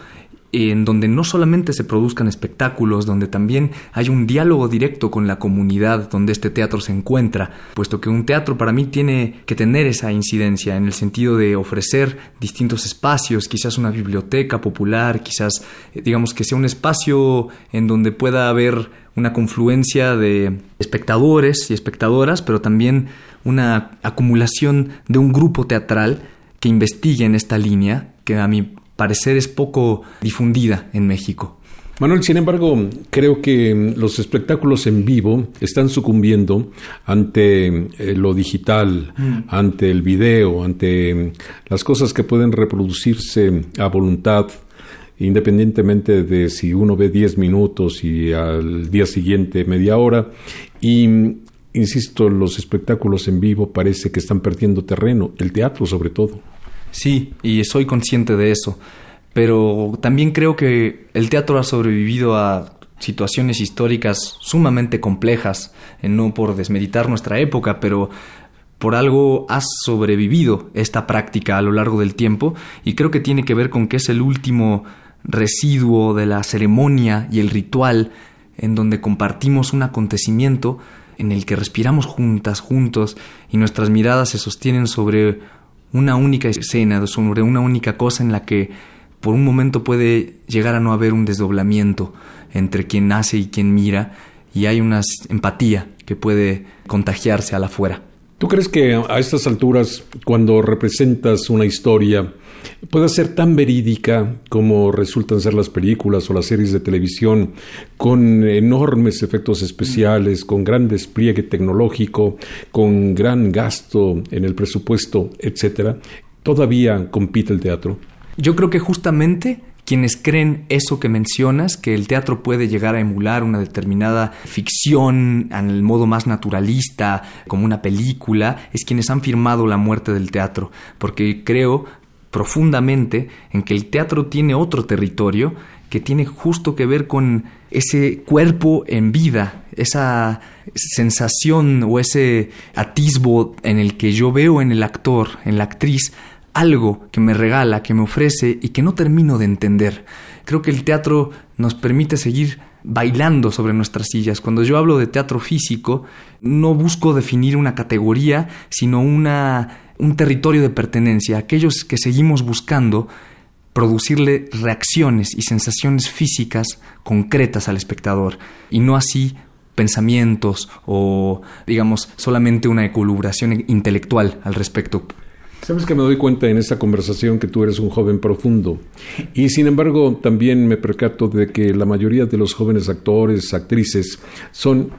en donde no solamente se produzcan espectáculos, donde también hay un diálogo directo con la comunidad donde este teatro se encuentra, puesto que un teatro para mí tiene que tener esa incidencia en el sentido de ofrecer distintos espacios, quizás una biblioteca popular, quizás eh, digamos que sea un espacio en donde pueda haber una confluencia de espectadores y espectadoras, pero también una acumulación de un grupo teatral que investigue en esta línea, que a mi parecer es poco difundida en México. Manuel, sin embargo, creo que los espectáculos en vivo están sucumbiendo ante eh, lo digital, mm. ante el video, ante las cosas que pueden reproducirse a voluntad, independientemente de si uno ve 10 minutos y al día siguiente media hora. Y, insisto, los espectáculos en vivo parece que están perdiendo terreno, el teatro sobre todo. Sí, y soy consciente de eso. Pero también creo que el teatro ha sobrevivido a situaciones históricas sumamente complejas, no por desmeditar nuestra época, pero por algo ha sobrevivido esta práctica a lo largo del tiempo y creo que tiene que ver con que es el último residuo de la ceremonia y el ritual en donde compartimos un acontecimiento en el que respiramos juntas, juntos y nuestras miradas se sostienen sobre una única escena, sobre una única cosa en la que por un momento puede llegar a no haber un desdoblamiento entre quien hace y quien mira y hay una empatía que puede contagiarse a la afuera. ¿Tú crees que a estas alturas, cuando representas una historia, pueda ser tan verídica como resultan ser las películas o las series de televisión, con enormes efectos especiales, con gran despliegue tecnológico, con gran gasto en el presupuesto, etcétera? ¿Todavía compite el teatro? Yo creo que justamente quienes creen eso que mencionas, que el teatro puede llegar a emular una determinada ficción en el modo más naturalista, como una película, es quienes han firmado la muerte del teatro, porque creo profundamente en que el teatro tiene otro territorio que tiene justo que ver con ese cuerpo en vida, esa sensación o ese atisbo en el que yo veo en el actor, en la actriz, algo que me regala, que me ofrece y que no termino de entender. Creo que el teatro nos permite seguir bailando sobre nuestras sillas. Cuando yo hablo de teatro físico, no busco definir una categoría, sino una, un territorio de pertenencia. Aquellos que seguimos buscando producirle reacciones y sensaciones físicas concretas al espectador y no así pensamientos o digamos solamente una ecolubración intelectual al respecto. Sabes que me doy cuenta en esta conversación que tú eres un joven profundo y sin embargo también me percato de que la mayoría de los jóvenes actores, actrices son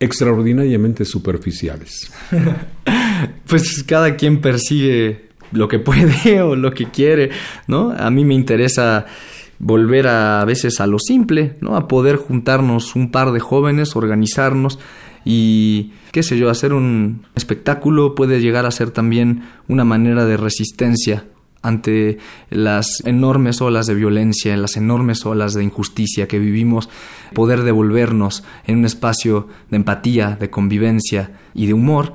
extraordinariamente superficiales. pues cada quien persigue lo que puede o lo que quiere, ¿no? A mí me interesa volver a, a veces a lo simple, ¿no? A poder juntarnos un par de jóvenes, organizarnos y qué sé yo, hacer un espectáculo puede llegar a ser también una manera de resistencia ante las enormes olas de violencia, las enormes olas de injusticia que vivimos, poder devolvernos en un espacio de empatía, de convivencia y de humor,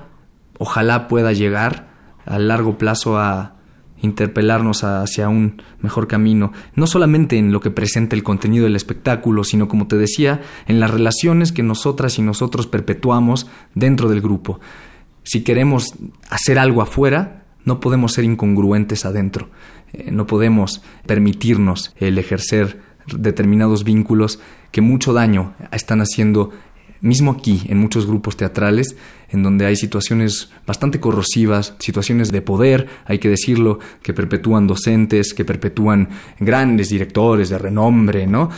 ojalá pueda llegar a largo plazo a interpelarnos hacia un mejor camino, no solamente en lo que presenta el contenido del espectáculo, sino como te decía, en las relaciones que nosotras y nosotros perpetuamos dentro del grupo. Si queremos hacer algo afuera, no podemos ser incongruentes adentro, eh, no podemos permitirnos el ejercer determinados vínculos que mucho daño están haciendo mismo aquí, en muchos grupos teatrales, en donde hay situaciones bastante corrosivas, situaciones de poder, hay que decirlo, que perpetúan docentes, que perpetúan grandes directores de renombre, ¿no?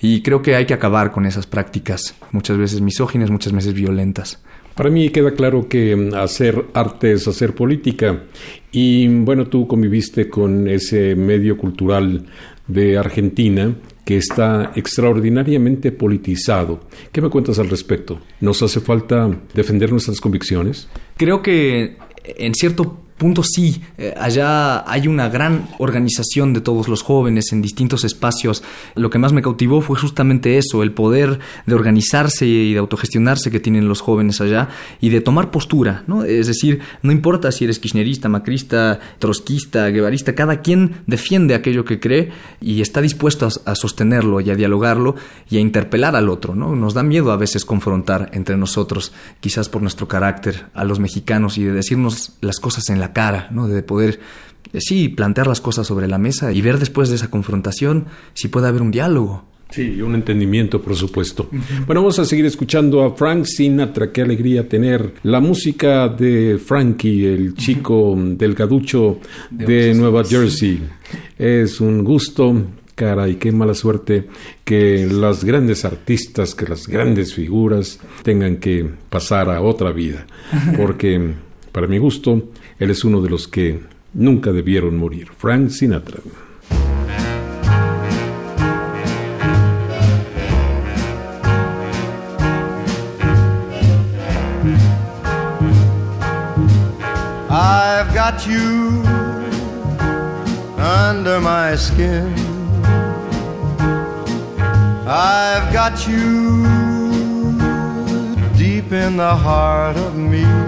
Y creo que hay que acabar con esas prácticas, muchas veces misóginas, muchas veces violentas. Para mí queda claro que mm, hacer arte es hacer política. Y bueno, tú conviviste con ese medio cultural de Argentina que está extraordinariamente politizado. ¿Qué me cuentas al respecto? ¿Nos hace falta defender nuestras convicciones? Creo que en cierto punto sí, eh, allá hay una gran organización de todos los jóvenes en distintos espacios. Lo que más me cautivó fue justamente eso, el poder de organizarse y de autogestionarse que tienen los jóvenes allá y de tomar postura, ¿no? Es decir, no importa si eres kirchnerista, macrista, trotskista, guevarista, cada quien defiende aquello que cree y está dispuesto a, sostenerlo y a dialogarlo y a interpelar al otro, ¿no? Nos da miedo a veces confrontar entre nosotros, quizás por nuestro carácter, a los mexicanos y de decirnos las cosas en la cara, ¿no? De poder, eh, sí, plantear las cosas sobre la mesa y ver después de esa confrontación si puede haber un diálogo. Sí, un entendimiento, por supuesto. Bueno, vamos a seguir escuchando a Frank Sinatra. Qué alegría tener la música de Frankie, el chico delgaducho de Nueva Jersey. Es un gusto cara y qué mala suerte que las grandes artistas, que las grandes figuras tengan que pasar a otra vida, porque para mi gusto él es uno de los que nunca debieron morir, Frank Sinatra. I've got you under my skin. I've got you deep in the heart of me.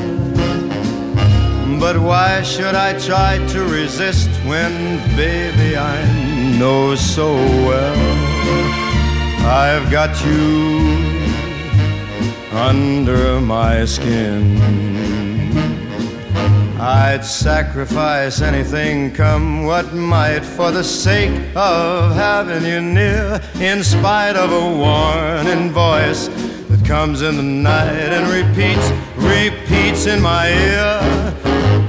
But why should I try to resist when, baby, I know so well I've got you under my skin? I'd sacrifice anything, come what might, for the sake of having you near, in spite of a warning voice that comes in the night and repeats, repeats in my ear.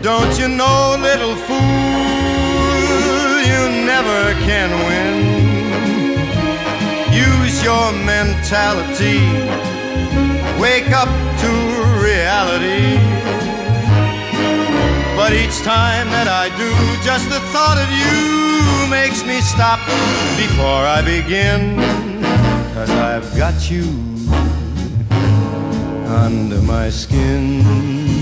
Don't you know, little fool, you never can win. Use your mentality, wake up to reality. But each time that I do, just the thought of you makes me stop before I begin. Cause I've got you under my skin.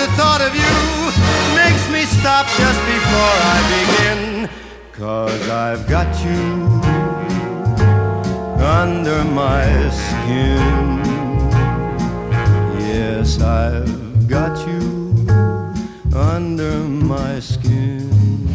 The thought of you makes me stop just before I begin. Cause I've got you under my skin. Yes, I've got you under my skin.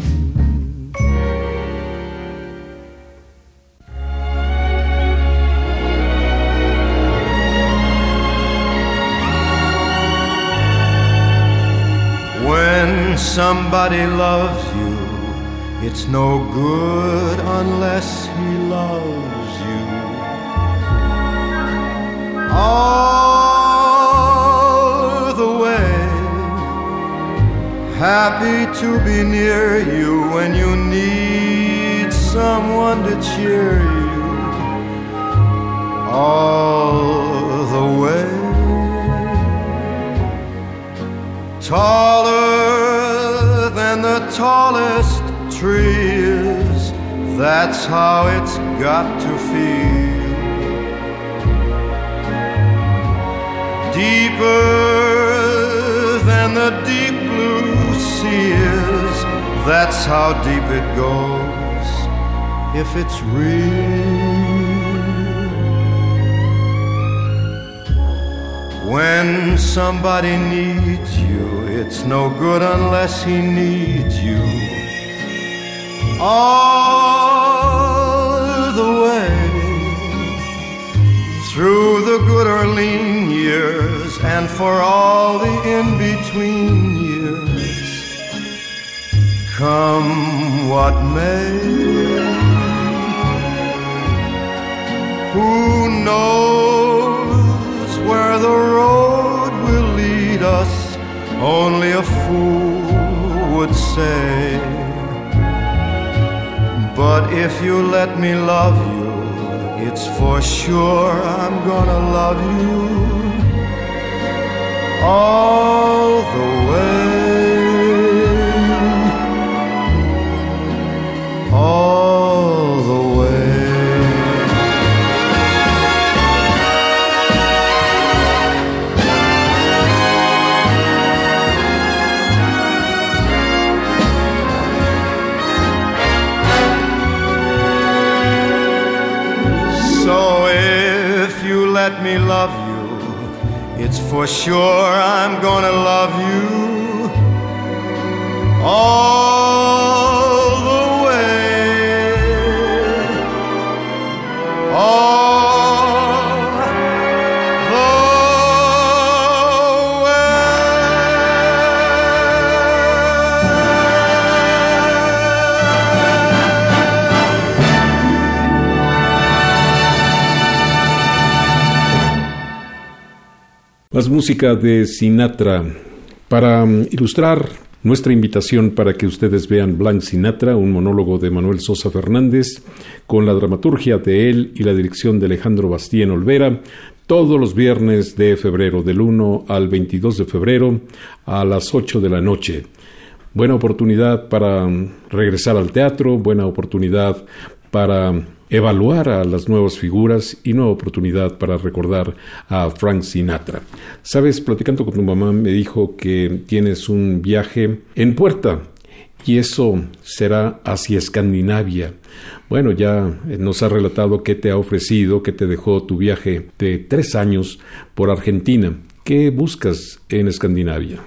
When somebody loves you, it's no good unless he loves you. All the way, happy to be near you when you need someone to cheer you. All the way taller than the tallest trees. That's how it's got to feel. Deeper than the deep blue sea is. That's how deep it goes if it's real. When somebody needs you, it's no good unless he needs you. All the way through the good or lean years and for all the in between years. Come what may, who knows where the road will lead us? Only a fool would say. But if you let me love you, it's for sure I'm gonna love you all the way. Let me love you, it's for sure I'm gonna love you. All Música de Sinatra. Para mm, ilustrar nuestra invitación para que ustedes vean Blanc Sinatra, un monólogo de Manuel Sosa Fernández, con la dramaturgia de él y la dirección de Alejandro Bastien Olvera, todos los viernes de febrero, del 1 al 22 de febrero, a las 8 de la noche. Buena oportunidad para mm, regresar al teatro, buena oportunidad para evaluar a las nuevas figuras y nueva oportunidad para recordar a Frank Sinatra. Sabes, platicando con tu mamá me dijo que tienes un viaje en puerta y eso será hacia Escandinavia. Bueno, ya nos ha relatado qué te ha ofrecido, qué te dejó tu viaje de tres años por Argentina. ¿Qué buscas en Escandinavia?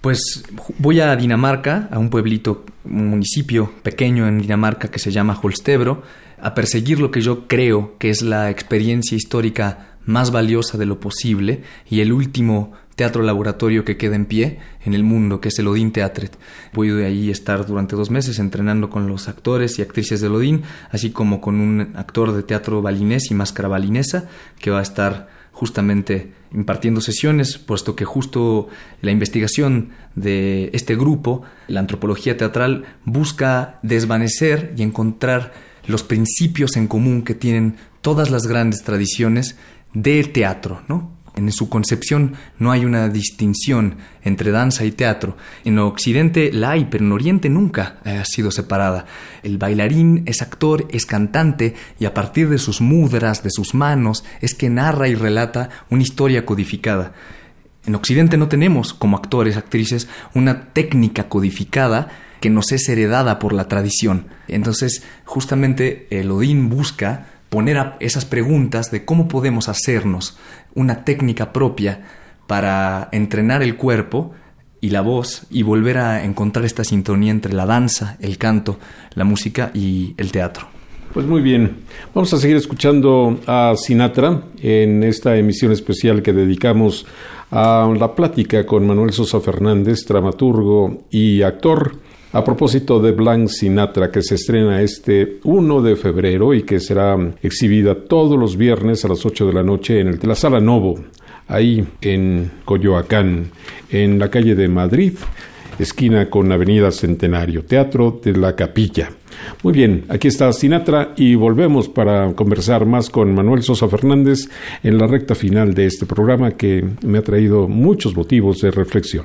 Pues voy a Dinamarca, a un pueblito, un municipio pequeño en Dinamarca que se llama Holstebro, a perseguir lo que yo creo que es la experiencia histórica más valiosa de lo posible y el último teatro laboratorio que queda en pie en el mundo, que es el Odin Teatret. Voy de ahí estar durante dos meses entrenando con los actores y actrices del Odin, así como con un actor de teatro balinés y máscara balinesa, que va a estar justamente impartiendo sesiones, puesto que justo la investigación de este grupo, la antropología teatral, busca desvanecer y encontrar los principios en común que tienen todas las grandes tradiciones del teatro, ¿no? En su concepción no hay una distinción entre danza y teatro. En Occidente la hay, pero en Oriente nunca ha sido separada. El bailarín es actor, es cantante, y a partir de sus mudras, de sus manos, es que narra y relata una historia codificada. En Occidente no tenemos, como actores, actrices, una técnica codificada que nos es heredada por la tradición. Entonces, justamente el Odín busca poner a esas preguntas de cómo podemos hacernos una técnica propia para entrenar el cuerpo y la voz y volver a encontrar esta sintonía entre la danza, el canto, la música y el teatro. Pues muy bien, vamos a seguir escuchando a Sinatra en esta emisión especial que dedicamos a la plática con Manuel Sosa Fernández, dramaturgo y actor, a propósito de Blanc Sinatra, que se estrena este 1 de febrero y que será exhibida todos los viernes a las 8 de la noche en el, la Sala Novo, ahí en Coyoacán, en la calle de Madrid, esquina con Avenida Centenario, Teatro de la Capilla. Muy bien, aquí está Sinatra y volvemos para conversar más con Manuel Sosa Fernández en la recta final de este programa que me ha traído muchos motivos de reflexión.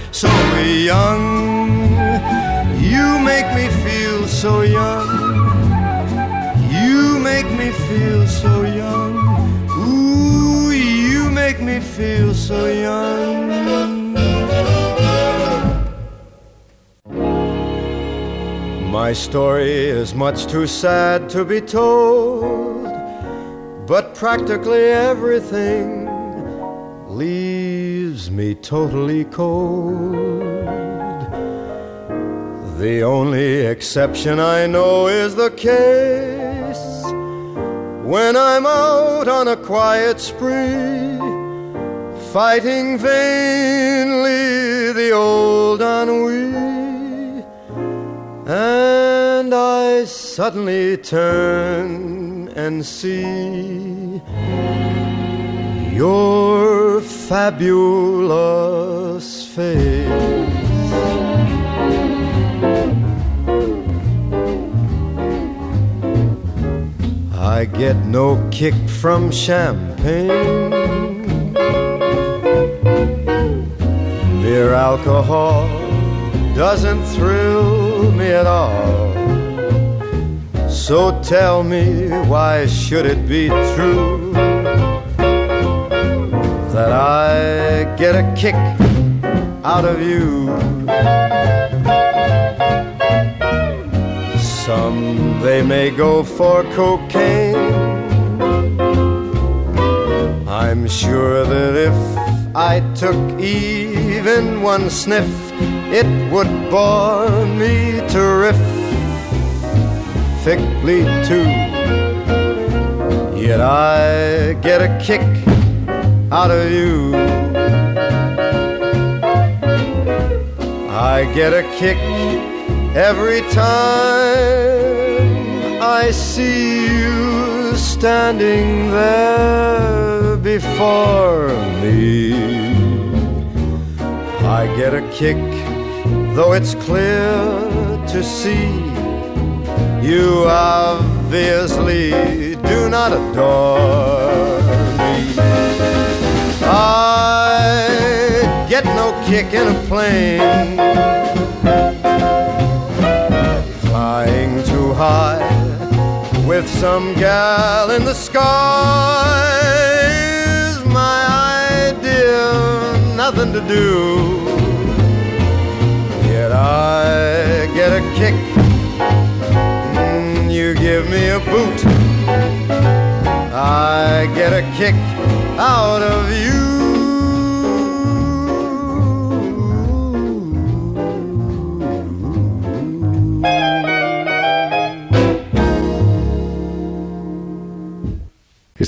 so young. You make me feel so young. You make me feel so young. Ooh, you make me feel so young. My story is much too sad to be told, but practically everything leaves me totally cold. The only exception I know is the case when I'm out on a quiet spree, fighting vainly the old ennui. And I suddenly turn and see your fabulous face. I get no kick from champagne. beer, alcohol doesn't thrill me at all. So tell me, why should it be true that I get a kick out of you? Some they may go for cocaine, I'm sure that if I took even one sniff, it would bore me terrifically too. Yet I get a kick out of you. I get a kick every time I see you standing there before me. I get a kick, though it's clear to see you obviously do not adore. I get no kick in a plane flying too high with some gal in the sky is my idea nothing to do. Yet I get a kick. Mm, you give me a boot. I get a kick out of you.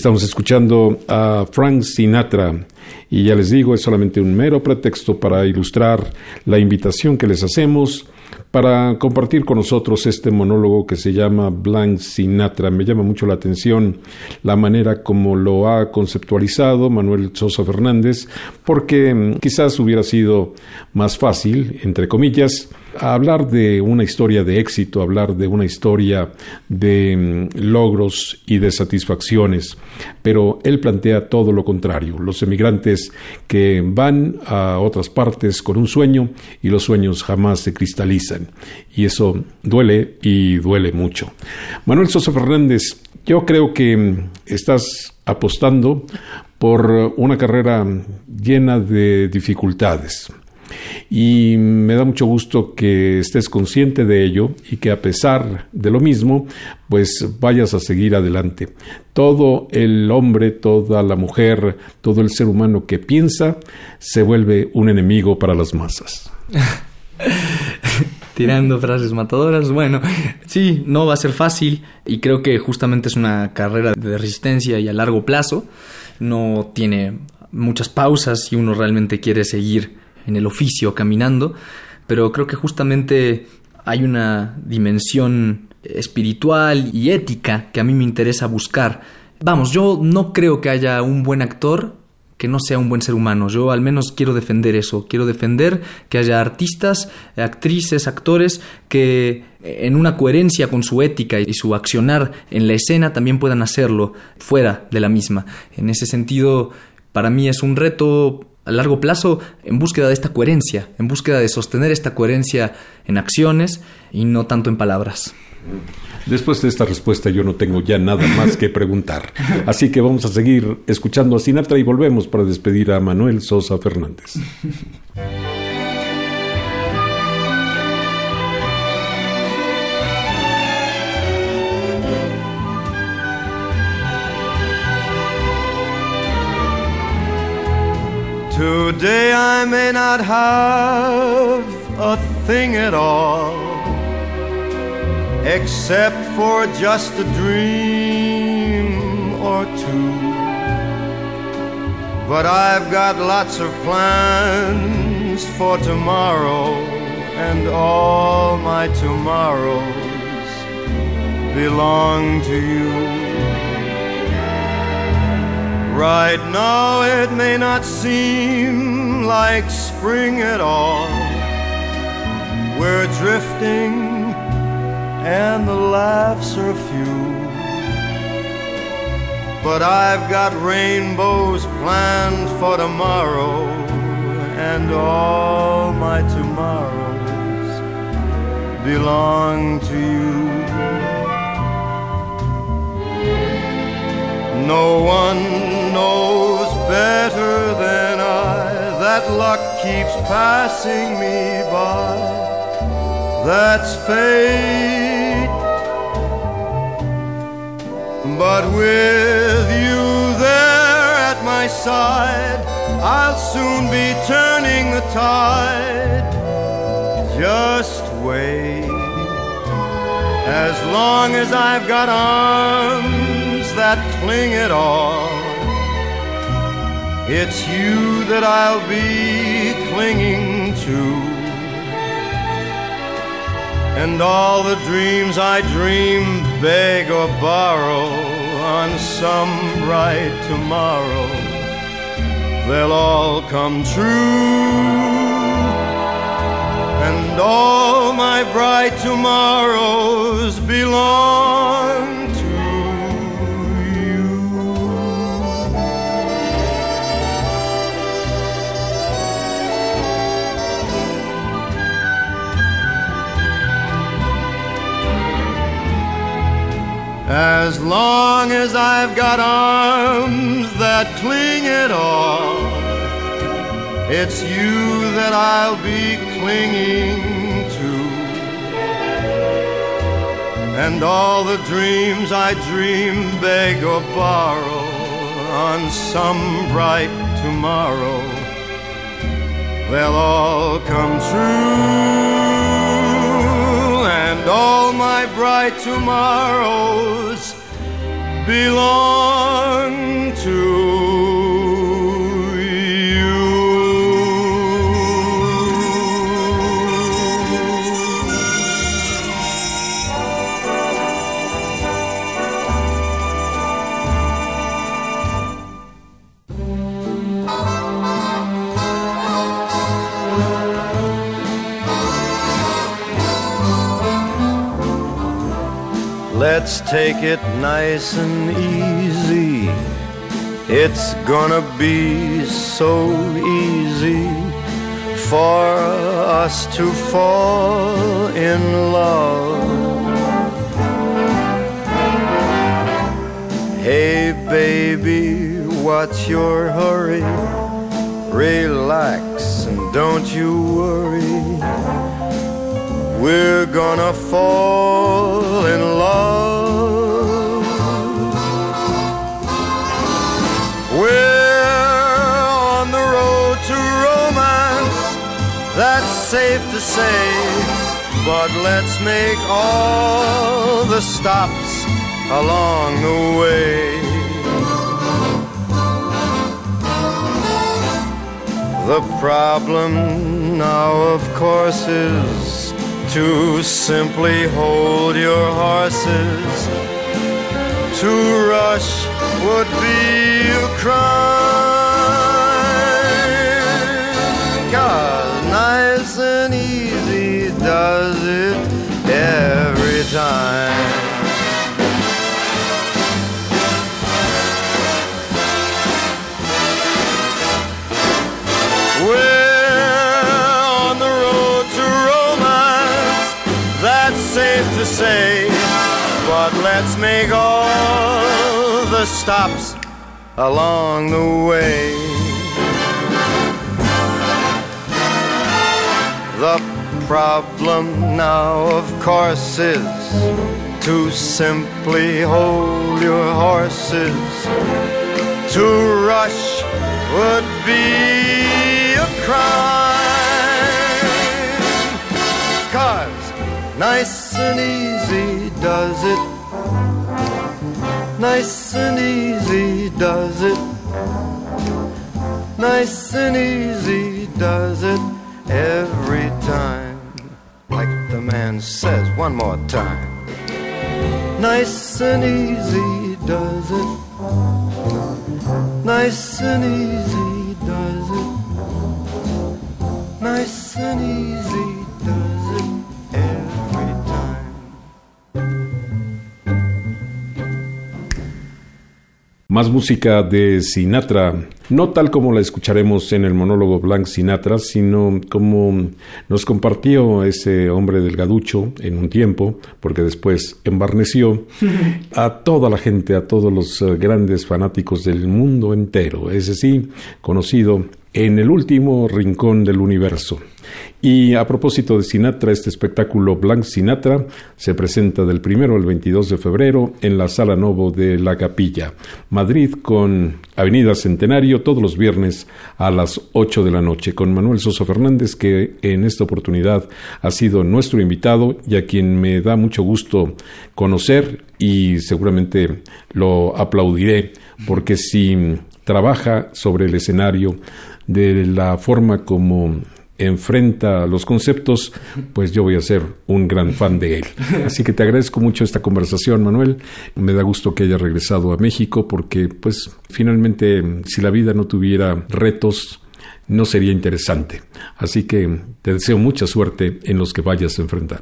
Estamos escuchando a Frank Sinatra y ya les digo, es solamente un mero pretexto para ilustrar la invitación que les hacemos para compartir con nosotros este monólogo que se llama Blank Sinatra. Me llama mucho la atención la manera como lo ha conceptualizado Manuel Sosa Fernández, porque mm, quizás hubiera sido más fácil, entre comillas, hablar de una historia de éxito, hablar de una historia de mm, logros y de satisfacciones, pero él plantea todo lo contrario, los emigrantes que van a otras partes con un sueño y los sueños jamás se cristalizan, y eso duele y duele mucho. Manuel Sosa Fernández, yo creo que mm, estás apostando por una carrera llena de dificultades y me da mucho gusto que estés consciente de ello y que a pesar de lo mismo, pues vayas a seguir adelante. Todo el hombre, toda la mujer, todo el ser humano que piensa se vuelve un enemigo para las masas. Tirando frases matadoras. Bueno, sí, no va a ser fácil y creo que justamente es una carrera de resistencia y a largo plazo. No tiene muchas pausas si uno realmente quiere seguir en el oficio caminando, pero creo que justamente hay una dimensión espiritual y ética que a mí me interesa buscar. Vamos, yo no creo que haya un buen actor que no sea un buen ser humano. Yo al menos quiero defender eso. Quiero defender que haya artistas, actrices, actores que en una coherencia con su ética y su accionar en la escena también puedan hacerlo fuera de la misma. En ese sentido, para mí es un reto a largo plazo en búsqueda de esta coherencia, en búsqueda de sostener esta coherencia en acciones y no tanto en palabras. Después de esta respuesta yo no tengo ya nada más que preguntar. Así que vamos a seguir escuchando a Sinatra y volvemos para despedir a Manuel Sosa Fernández. Today I may not have a thing at all, except for just a dream or two. But I've got lots of plans for tomorrow, and all my tomorrows belong to you. Right now it may not seem like spring at all. We're drifting and the laughs are few. But I've got rainbows planned for tomorrow and all my tomorrows belong to you. No one knows better than I that luck keeps passing me by. That's fate. But with you there at my side, I'll soon be turning the tide. Just wait. As long as I've got arms that cling at all, it's you that I'll be clinging to. And all the dreams I dream, beg or borrow on some bright tomorrow, they'll all come true. And all my bright tomorrows belong As long as I've got arms that cling at all, it's you that I'll be clinging to. And all the dreams I dream, beg or borrow on some bright tomorrow, they'll all come true. All my bright tomorrows belong to take it nice and easy. It's gonna be so easy for us to fall in love. Hey, baby, what's your hurry? Relax and don't you worry. We're gonna fall in love. Safe to say. But let's make all the stops along the way. The problem now, of course, is to simply hold your horses. To rush would be a crime. Cause nice and easy does it every time. We're on the road to romance, that's safe to say. But let's make all the stops along the way. The problem now, of course, is to simply hold your horses. To rush would be a crime. Cause nice and easy does it. Nice and easy does it. Nice and easy does it every time. Like the man says, one more time. Nice and easy does it. Nice and easy does it. Nice and easy does it every time. Más música de Sinatra, no tal como la escucharemos en el monólogo Blanc Sinatra, sino como nos compartió ese hombre delgaducho en un tiempo, porque después embarneció a toda la gente, a todos los eh, grandes fanáticos del mundo entero. Ese sí, conocido en el último rincón del universo. Y a propósito de Sinatra, este espectáculo Blanc Sinatra se presenta del primero al 22 de febrero en la Sala Novo de la Capilla, Madrid, con Avenida Centenario, todos los viernes a las 8 de la noche, con Manuel Sosa Fernández, que en esta oportunidad ha sido nuestro invitado y a quien me da mucho gusto conocer y seguramente lo aplaudiré, porque si trabaja sobre el escenario de la forma como enfrenta los conceptos, pues yo voy a ser un gran fan de él. Así que te agradezco mucho esta conversación, Manuel. Me da gusto que hayas regresado a México porque, pues, finalmente, si la vida no tuviera retos, no sería interesante. Así que te deseo mucha suerte en los que vayas a enfrentar.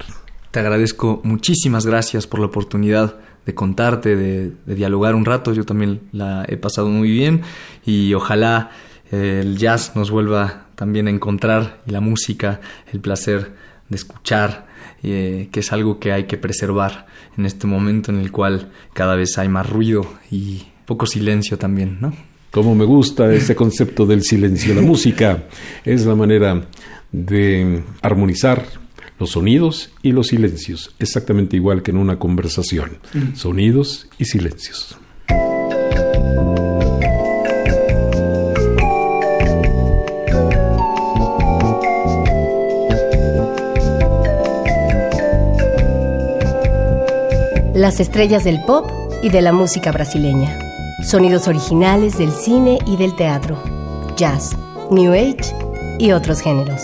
Te agradezco muchísimas gracias por la oportunidad de contarte, de, de dialogar un rato. Yo también la he pasado muy bien y ojalá el jazz nos vuelva también a encontrar y la música, el placer de escuchar, eh, que es algo que hay que preservar en este momento en el cual cada vez hay más ruido y poco silencio también, ¿no? Como me gusta ese concepto del silencio. La música es la manera de armonizar los sonidos y los silencios, exactamente igual que en una conversación. Mm. Sonidos y silencios. las estrellas del pop y de la música brasileña, sonidos originales del cine y del teatro, jazz, new age y otros géneros.